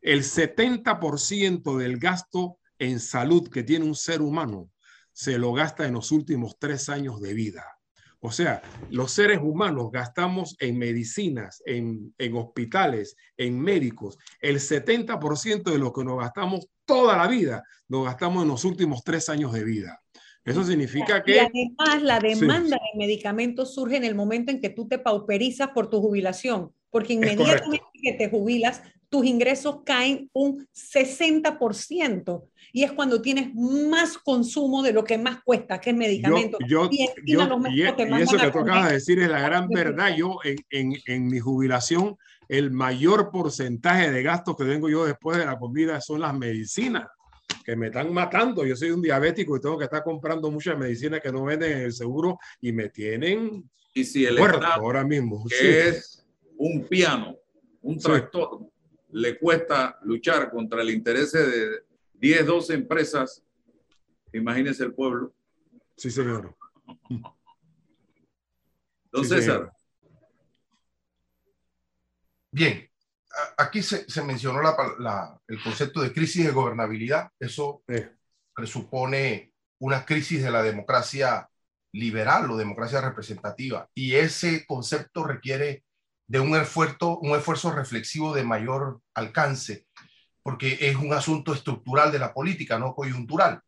el 70% del gasto en salud que tiene un ser humano se lo gasta en los últimos tres años de vida. O sea, los seres humanos gastamos en medicinas, en, en hospitales, en médicos. El 70% de lo que nos gastamos toda la vida, lo gastamos en los últimos tres años de vida. Eso significa que... Y además, la demanda de medicamentos surge en el momento en que tú te pauperizas por tu jubilación, porque inmediatamente que te jubilas, tus ingresos caen un 60% y es cuando tienes más consumo de lo que más cuesta, que es medicamento. Yo, y, eso que tú acabas de decir es la gran verdad. Yo en, en, en mi jubilación el mayor porcentaje de gastos que tengo yo después de la comida son las medicinas, que me están matando. Yo soy un diabético y tengo que estar comprando muchas medicinas que no venden en el seguro y me tienen y si el muerto ahora mismo. Que es un piano, un tractor, le cuesta luchar contra el interés de 10, 12 empresas. Imagínese el pueblo. Sí, señor. Don César, Bien, aquí se, mencionó el concepto de crisis de gobernabilidad. Eso presupone una crisis de la democracia liberal o democracia representativa. Y ese concepto requiere de un esfuerzo, un esfuerzo reflexivo de mayor alcance, porque es un asunto estructural de la política, no coyuntural.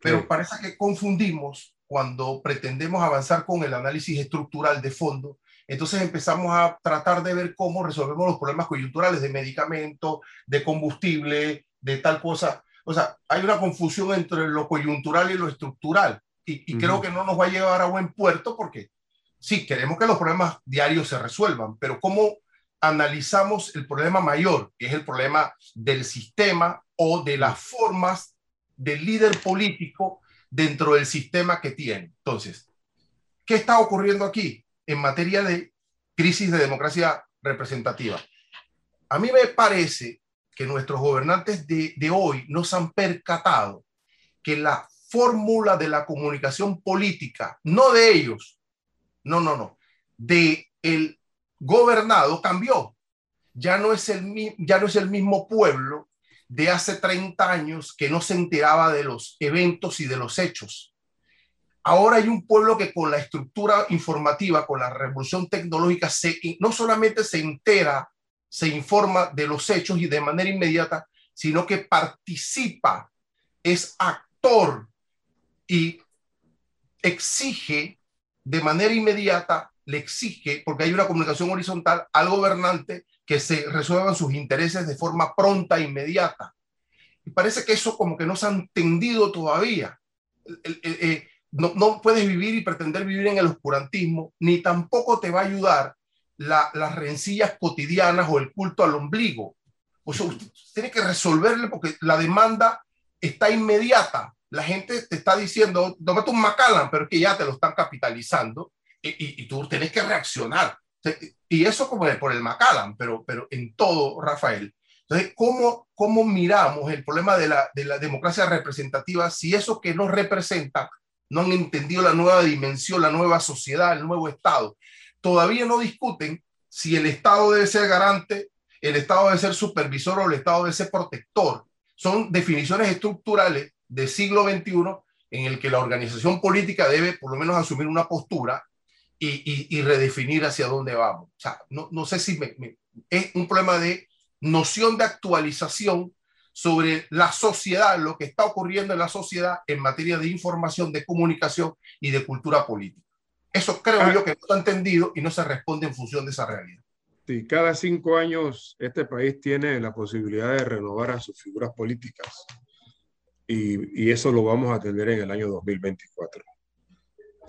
Pero parece que confundimos cuando pretendemos avanzar con el análisis estructural de fondo entonces empezamos a tratar de ver cómo resolvemos los problemas coyunturales de medicamento, de combustible, de tal cosa. O sea, hay una confusión entre lo coyuntural y lo estructural. Y, creo que no nos va a llevar a buen puerto porque sí, queremos que los problemas diarios se resuelvan, pero ¿cómo analizamos el problema mayor, que es el problema del sistema o de las formas del líder político dentro del sistema que tiene? Entonces, ¿qué está ocurriendo aquí en materia de crisis de democracia representativa? A mí me parece que nuestros gobernantes de, de hoy nos han percatado que la fórmula de la comunicación política, no de ellos, no, no, no, de el gobernado cambió. Ya no es el, ya no es el mismo pueblo de hace 30 años que no se enteraba de los eventos y de los hechos. Ahora hay un pueblo que con la estructura informativa, con la revolución tecnológica, no solamente se entera, se informa de los hechos y de manera inmediata, sino que participa, es actor y exige de manera inmediata, le exige, porque hay una comunicación horizontal al gobernante que se resuelvan sus intereses de forma pronta e inmediata. Y parece que eso como que no se ha entendido todavía. Eh, no, no, puedes vivir y pretender vivir en el oscurantismo, ni tampoco te va a ayudar las rencillas cotidianas o el culto al ombligo. O sea, usted tiene que resolverle porque la demanda está inmediata. La gente te está diciendo, tómate un Macallan, pero es que ya te lo están capitalizando y, y, tú tienes que reaccionar. Y eso como por el Macallan, pero, pero en todo, Rafael. Entonces, ¿cómo, ¿cómo miramos el problema de la, de la democracia representativa si eso que nos representa no han entendido la nueva dimensión, la nueva sociedad, el nuevo Estado? Todavía no discuten si el Estado debe ser garante, el Estado debe ser supervisor o el Estado debe ser protector. Son definiciones estructurales del siglo XXI en el que la organización política debe por lo menos asumir una postura y, redefinir hacia dónde vamos. O sea, no, no sé si es un problema de noción de actualización sobre la sociedad, lo que está ocurriendo en la sociedad en materia de información, de comunicación y de cultura política. Eso creo ah. yo que no está entendido y no se responde en función de esa realidad. Sí, cada cinco años este país tiene la posibilidad de renovar a sus figuras políticas y, y eso lo vamos a tener en el año 2024.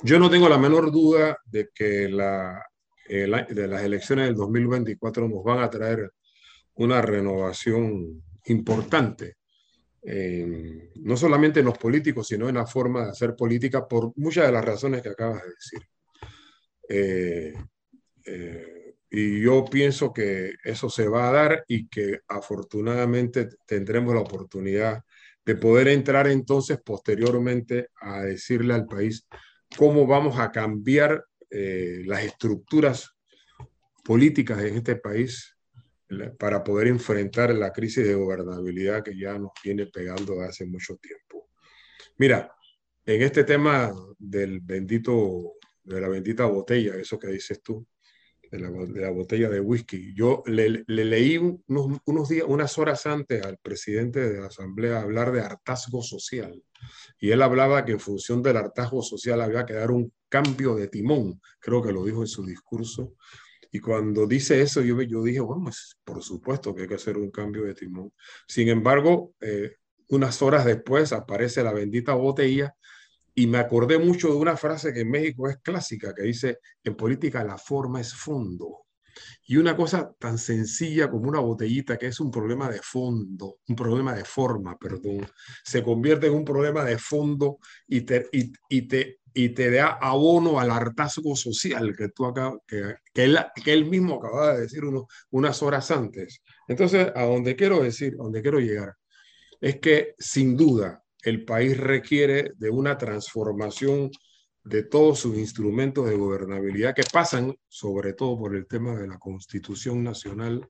Yo no tengo la menor duda de que la, de las elecciones del 2024 nos van a traer una renovación importante, no solamente en los políticos, sino en la forma de hacer política por muchas de las razones que acabas de decir. Eh, eh, y yo pienso que eso se va a dar y que afortunadamente tendremos la oportunidad de poder entrar entonces posteriormente a decirle al país cómo vamos a cambiar eh, las estructuras políticas en este país para poder enfrentar la crisis de gobernabilidad que ya nos viene pegando hace mucho tiempo. Mira, en este tema del bendito, de la bendita botella, eso que dices tú, de la, botella de whisky. Yo le, leí unos, unos, días, unas horas antes al presidente de la Asamblea hablar de hartazgo social. Y él hablaba que en función del hartazgo social había que dar un cambio de timón, creo que lo dijo en su discurso. Y cuando dice eso, yo, yo dije, bueno, por supuesto que hay que hacer un cambio de timón. Sin embargo, eh, unas horas después aparece la bendita botella y me acordé mucho de una frase que en México es clásica, que dice, en política la forma es fondo. Y una cosa tan sencilla como una botellita, que es un problema de fondo, un problema de forma, perdón, se convierte en un problema de fondo y te, y, te, y te da abono al hartazgo social que, tú acá, que, que, él, que él mismo acaba de decir uno, unas horas antes. Entonces, a donde quiero decir, a donde quiero llegar, es que sin duda el país requiere de una transformación de todos sus instrumentos de gobernabilidad que pasan sobre todo por el tema de la constitución nacional,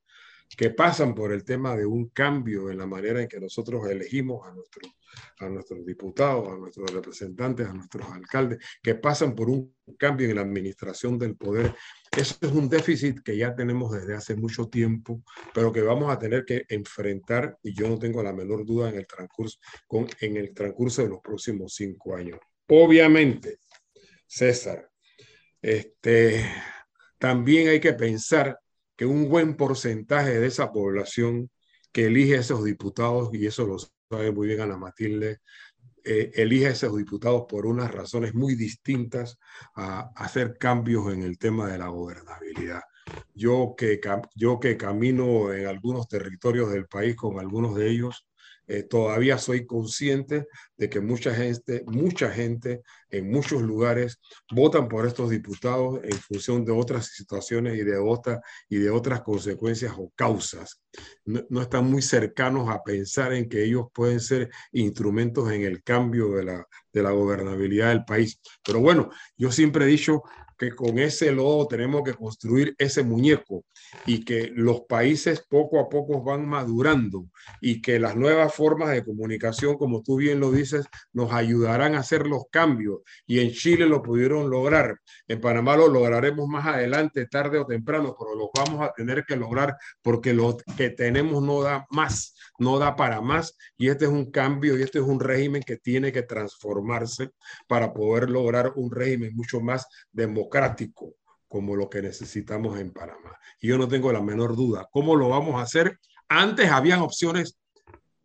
que pasan por el tema de un cambio en la manera en que nosotros elegimos a, nuestros a nuestros diputados, a nuestros representantes, a nuestros alcaldes, que pasan por un cambio en la administración del poder. Eso es un déficit que ya tenemos desde hace mucho tiempo, pero que vamos a tener que enfrentar, y yo no tengo la menor duda en el transcurso, con, en el transcurso de los próximos cinco años. Obviamente, César, este, también hay que pensar que un buen porcentaje de esa población que elige a esos diputados, y eso lo sabe muy bien Ana Matilde, eh, elige a esos diputados por unas razones muy distintas a, hacer cambios en el tema de la gobernabilidad. Yo que, yo que camino en algunos territorios del país con algunos de ellos, eh, todavía soy consciente de que mucha gente, mucha gente en muchos lugares votan por estos diputados en función de otras situaciones y de, otra, y de otras consecuencias o causas. No, no, están muy cercanos a pensar en que ellos pueden ser instrumentos en el cambio de la, de la gobernabilidad del país. Pero bueno, yo siempre he dicho que con ese lodo tenemos que construir ese muñeco y que los países poco a poco van madurando y que las nuevas formas de comunicación, como tú bien lo dices, nos ayudarán a hacer los cambios. Y en Chile lo pudieron lograr. En Panamá lo lograremos más adelante, tarde o temprano, pero lo vamos a tener que lograr porque lo que tenemos no da más, no da para más. Y este es un cambio y este es un régimen que tiene que transformarse para poder lograr un régimen mucho más democrático democrático como lo que necesitamos en Panamá. Y yo no tengo la menor duda. ¿Cómo lo vamos a hacer? Antes habían opciones,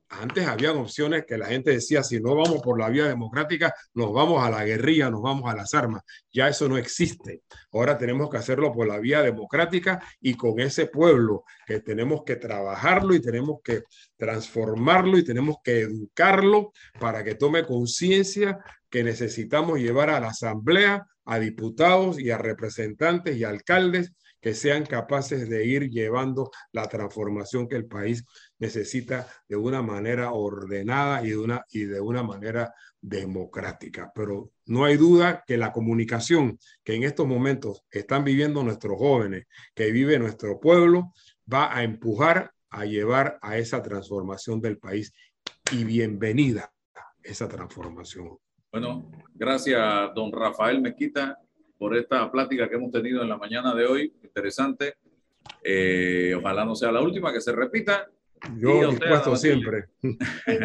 antes habían opciones que la gente decía, si no vamos por la vía democrática, nos vamos a la guerrilla, nos vamos a las armas. Ya eso no existe. Ahora tenemos que hacerlo por la vía democrática y con ese pueblo que tenemos que trabajarlo y tenemos que transformarlo y tenemos que educarlo para que tome conciencia que necesitamos llevar a la asamblea a diputados y a representantes y alcaldes que sean capaces de ir llevando la transformación que el país necesita de una manera ordenada y de una, y de una manera democrática. Pero no hay duda que la comunicación que en estos momentos están viviendo nuestros jóvenes, que vive nuestro pueblo, va a empujar a llevar a esa transformación del país. Y bienvenida esa transformación. Bueno, gracias, don Rafael Mezquita, por esta plática que hemos tenido en la mañana de hoy. Interesante. Eh, ojalá no sea la última, que se repita. Yo dispuesto siempre.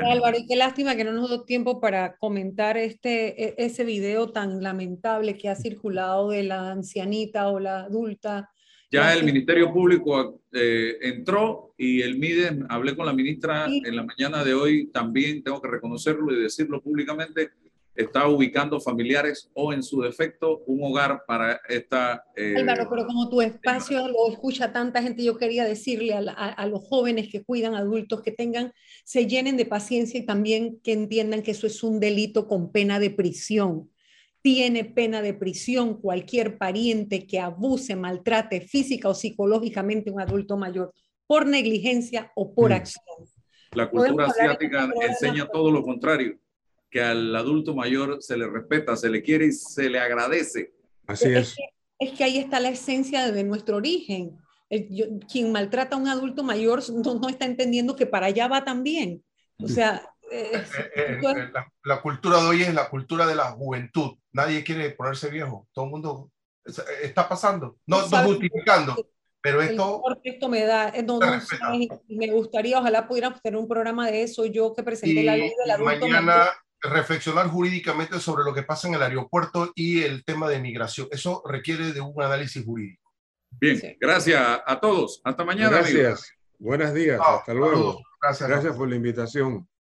Álvaro, y qué lástima que no nos dio tiempo para comentar este, e, ese video tan lamentable que ha circulado de la ancianita o la adulta. Ya el Ministerio Público eh, entró y el MIDE, hablé con la ministra en la mañana de hoy, también tengo que reconocerlo y decirlo públicamente, está ubicando familiares o en su defecto un hogar para esta... Eh, Álvaro, pero como tu espacio lo escucha tanta gente, yo quería decirle a, a, los jóvenes que cuidan adultos que tengan, se llenen de paciencia y también que entiendan que eso es un delito con pena de prisión. Tiene pena de prisión cualquier pariente que abuse, maltrate física o psicológicamente a un adulto mayor por negligencia o por mm. acción. La cultura asiática enseña todo lo contrario que al adulto mayor se le respeta, se le quiere y se le agradece. Así es. Es que, es que ahí está la esencia de nuestro origen. El, quien maltrata a un adulto mayor no, no, está entendiendo que para allá va también. O sea... Eh, eh, eh, eh la, la, cultura de hoy es la cultura de la juventud. Nadie quiere ponerse viejo. Todo el mundo está pasando. No, no justificando. Pero esto, esto me da, no, no, me gustaría, ojalá pudiéramos tener un programa de eso. Yo que presenté y, la ley del adulto mañana, mayor reflexionar jurídicamente sobre lo que pasa en el aeropuerto y el tema de migración. Eso requiere de un análisis jurídico. Bien, sí. gracias a todos. Hasta mañana. Gracias. Amigos. Buenos días. Hasta luego. Gracias. Gracias por la invitación.